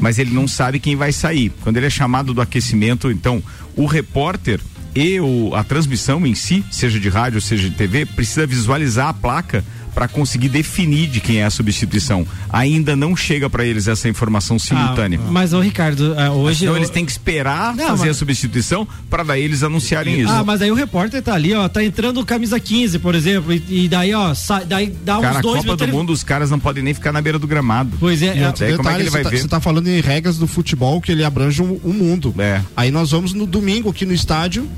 mas ele não sabe quem vai sair. Quando ele é chamado do aquecimento, então o repórter e o, a transmissão em si, seja de rádio, seja de TV, precisa visualizar a placa para conseguir definir de quem é a substituição. Ainda não chega para eles essa informação simultânea. Ah, mas, ô Ricardo, ah, hoje. Então eu- eles têm que esperar Não, fazer mas- a substituição para daí eles anunciarem isso. Ah, mas aí o repórter tá ali, ó, tá entrando camisa 15, por exemplo, e, e daí, ó, sai, daí dá uns Cara, a dois Copa do ele- Mundo, os caras não podem nem ficar na beira do gramado. Pois é, E é, outro Daí como é que detalhe, ele vai você, tá, ver? você tá falando em regras do futebol que ele abrange o, o mundo. É. Aí nós vamos no domingo aqui no estádio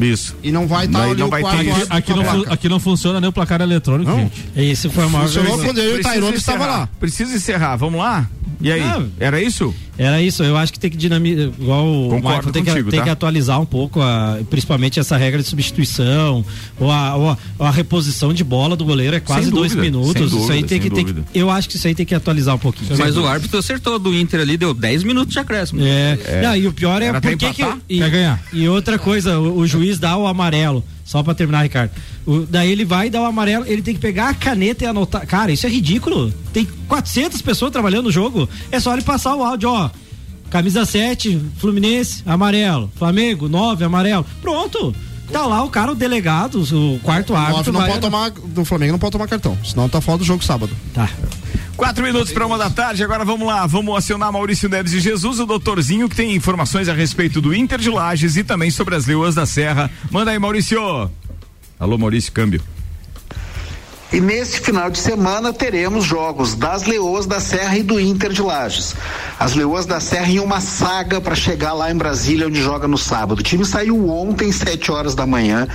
Isso. e não vai estar não o vai quarto ter isso. Aqui não, placa. aqui não funciona nem o placar eletrônico, Não. gente. Esse foi o maior Funcionou quando eu e o Tairone estava lá. Precisa encerrar. Vamos lá? E aí? Ah. Era isso? Era isso, eu acho que tem que dinamizar, igual o Concordo Michael, tem, contigo, que, tem tá? que atualizar um pouco, a, principalmente essa regra de substituição, ou a, ou a- ou a reposição de bola do goleiro é quase Sem dois dúvida, minutos. sem isso aí tem que, tem que- eu acho que isso aí tem que atualizar um pouquinho. Mas o árbitro acertou do Inter ali, deu 10 minutos de acréscimo. É. Não, e o pior é Era por até que e, Quer ganhar. e outra coisa, o, o juiz dá o amarelo. Só pra terminar, Ricardo. O- daí ele vai dar o amarelo, ele tem que pegar a caneta e anotar. Cara, isso é ridículo. Tem 400 pessoas trabalhando no jogo. É só ele passar o áudio, ó. Camisa 7, Fluminense, amarelo. Flamengo, 9, amarelo. Pronto. Tá lá o cara, o delegado, o quarto árbitro. não vai- pode tomar, do Flamengo não pode tomar cartão, senão tá fora do jogo sábado. Tá. Quatro minutos para uma da tarde, agora vamos lá, vamos acionar Maurício Neves de Jesus, o doutorzinho que tem informações a respeito do Inter de Lages e também sobre as Leoas da Serra. Manda aí, Maurício. Alô, Maurício, câmbio. E nesse final de semana teremos jogos das Leoas da Serra e do Inter de Lages. As Leoas da Serra em uma saga para chegar lá em Brasília, onde joga no sábado. O time saiu ontem, 7 horas da manhã,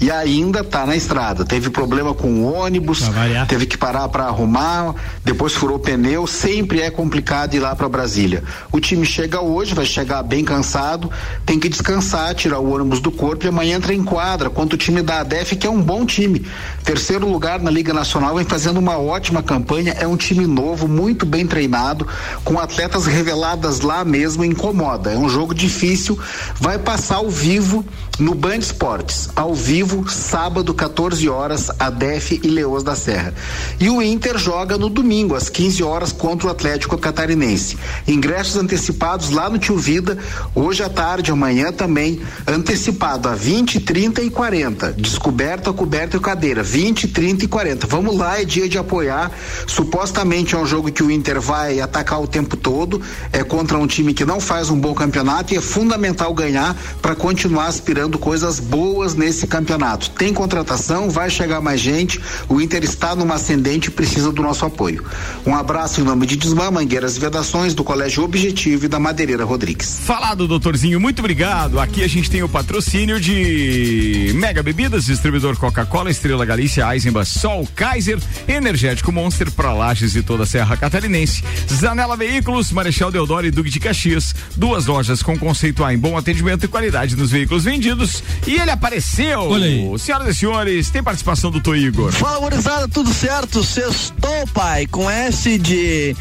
e ainda tá na estrada. Teve problema com o ônibus, teve que parar para arrumar, depois furou pneu. Sempre é complicado ir lá para Brasília. O time chega hoje, vai chegar bem cansado, tem que descansar, tirar o ônibus do corpo e amanhã entra em quadra contra o time da ADEF, que é um bom time. Terceiro lugar na Liga Nacional, vem fazendo uma ótima campanha. É um time novo, muito bem treinado, com atletas reveladas lá mesmo, incomoda. É um jogo difícil. Vai passar ao vivo no Band Esportes. Ao vivo, sábado, 14 horas, ADEF e Leões da Serra. E o Inter joga no domingo, às 15 horas, contra o Atlético Catarinense. Ingressos antecipados lá no Tio Vida, hoje à tarde, amanhã também, antecipado a 20, 30 e 40. Descoberta, coberta e cadeira. 20, 30 e 40. Vamos lá, é dia de apoiar. Supostamente é um jogo que o Inter vai atacar o tempo todo. É contra um time que não faz um bom campeonato e é fundamental ganhar para continuar aspirando coisas boas nesse campeonato. Tem contratação, vai chegar mais gente. O Inter está numa ascendente e precisa do nosso apoio. Um abraço em nome de Desmã, Mangueiras e Vedações, do Colégio Objetivo e da Madeireira Rodrigues. Falado, doutorzinho, muito obrigado. Aqui a gente tem o patrocínio de Mega Bebidas, distribuidor Coca-Cola, Estrela Galícia, Eisenbach, Sol, Kaiser, Energético Monster para Lages e toda a Serra Catarinense. Zanela Veículos, Marechal Deodoro e Duque de Caxias. Duas lojas com conceito A em bom atendimento e qualidade nos veículos vendidos. E ele apareceu. Olha aí. Senhoras e senhores, tem participação do Tô Igor. Fala, gurizada, tudo certo? Sextou, pai, com S de.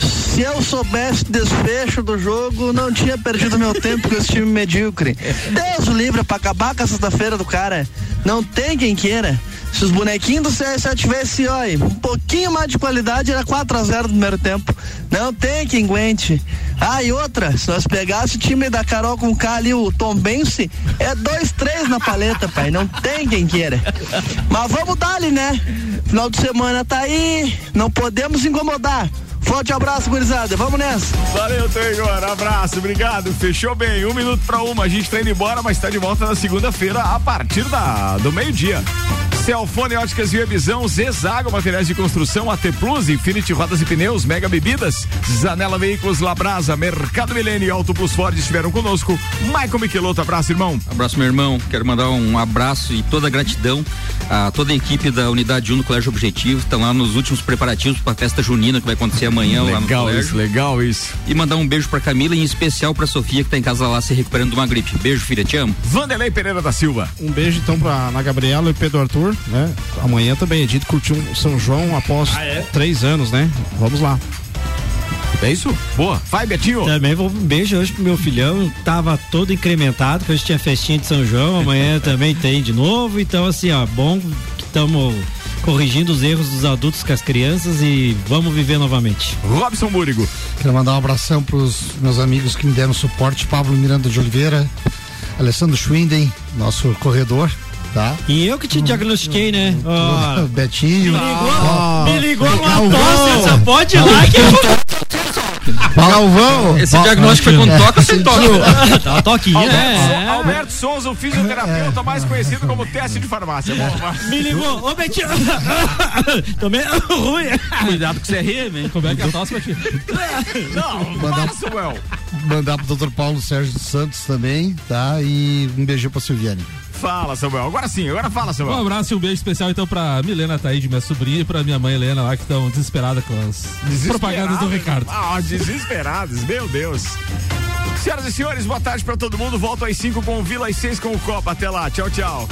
Se eu soubesse desfecho do jogo, não tinha perdido meu tempo com esse time medíocre. Deus o livre pra acabar com a sexta-feira do cara. Não tem quem queira. Se os bonequinhos do CSA tivessem, olha, um pouquinho mais de qualidade, era 4x0 no primeiro tempo. Não tem quem aguente. Ah, e outra, se nós pegássemos o time da Carol com K ali, o Tom Bense, é 2-3 na paleta, pai. Não tem quem queira. Mas vamos dar-lhe, né? Final de semana tá aí, não podemos incomodar. Forte abraço, gurizada. Vamos nessa. Valeu, Tô Igor. Abraço, obrigado. Fechou bem. Um minuto pra uma. A gente tá indo embora, mas tá de volta na segunda-feira a partir da, do meio-dia. Celfone Óticas Via Visão, Zezago Materiais de Construção, AT Plus, Infinity Rodas e Pneus, Mega Bebidas, Zanela Veículos, Labrasa, Mercado Milênio e Auto Plus Ford estiveram conosco. Michael Michelotto, abraço, irmão. Abraço, meu irmão. Quero mandar um abraço e toda a gratidão a toda a equipe da Unidade 1 do Colégio Objetivo. Estão lá nos últimos preparativos para a festa junina que vai acontecer amanhã lá no Legal colégio. isso, legal isso. E mandar um beijo pra Camila e em especial pra Sofia que tá em casa lá se recuperando de uma gripe. Beijo, filha, te amo. Vanderlei Pereira da Silva. Um beijo então pra Ana Gabriela e Pedro Arthur, né? Amanhã também é dia de curtir um São João após três anos, né? Vamos lá. É isso? Boa. Vai, Betinho. Também vou um beijo hoje pro meu filhão. Tava todo incrementado, que hoje tinha festinha de São João, amanhã também tem de novo. Então, assim, ó, bom que estamos corrigindo os erros dos adultos com as crianças e vamos viver novamente. Robson Búrigo. Quero mandar um abração pros meus amigos que me deram suporte, Pablo Miranda de Oliveira, Alessandro Schwinden, nosso corredor, tá? E eu que te diagnostiquei, né? Ó, Betinho. Me ligou, ó, me ligou uma Galvão. tosse, só pode ir lá que eu... Galvão. Esse diagnóstico foi com toca ou sem toca? Tá uma toquinha, Alberto, é. Alberto Souza, o fisioterapeuta mais conhecido como teste de farmácia. Me ligou, ô Betinho. Também é ruim. Cuidado com o CRM, hein? Como é que é a tosse, Betinho? Não, Mandar- para, Samuel. Mandar pro Dr. Paulo Sérgio dos Santos também, tá? E um beijão pra Silviane. Fala, Samuel. Agora sim, agora fala, Um Samuel. abraço e um beijo especial então pra Milena Taíde, minha sobrinha, e pra minha mãe Helena lá, que estão desesperadas com as propagandas do Ricardo. Ah, desesperados, meu Deus. Senhoras e senhores, boa tarde pra todo mundo. Volto às 5 com o Vila, às 6 com o Copa. Até lá, tchau, tchau.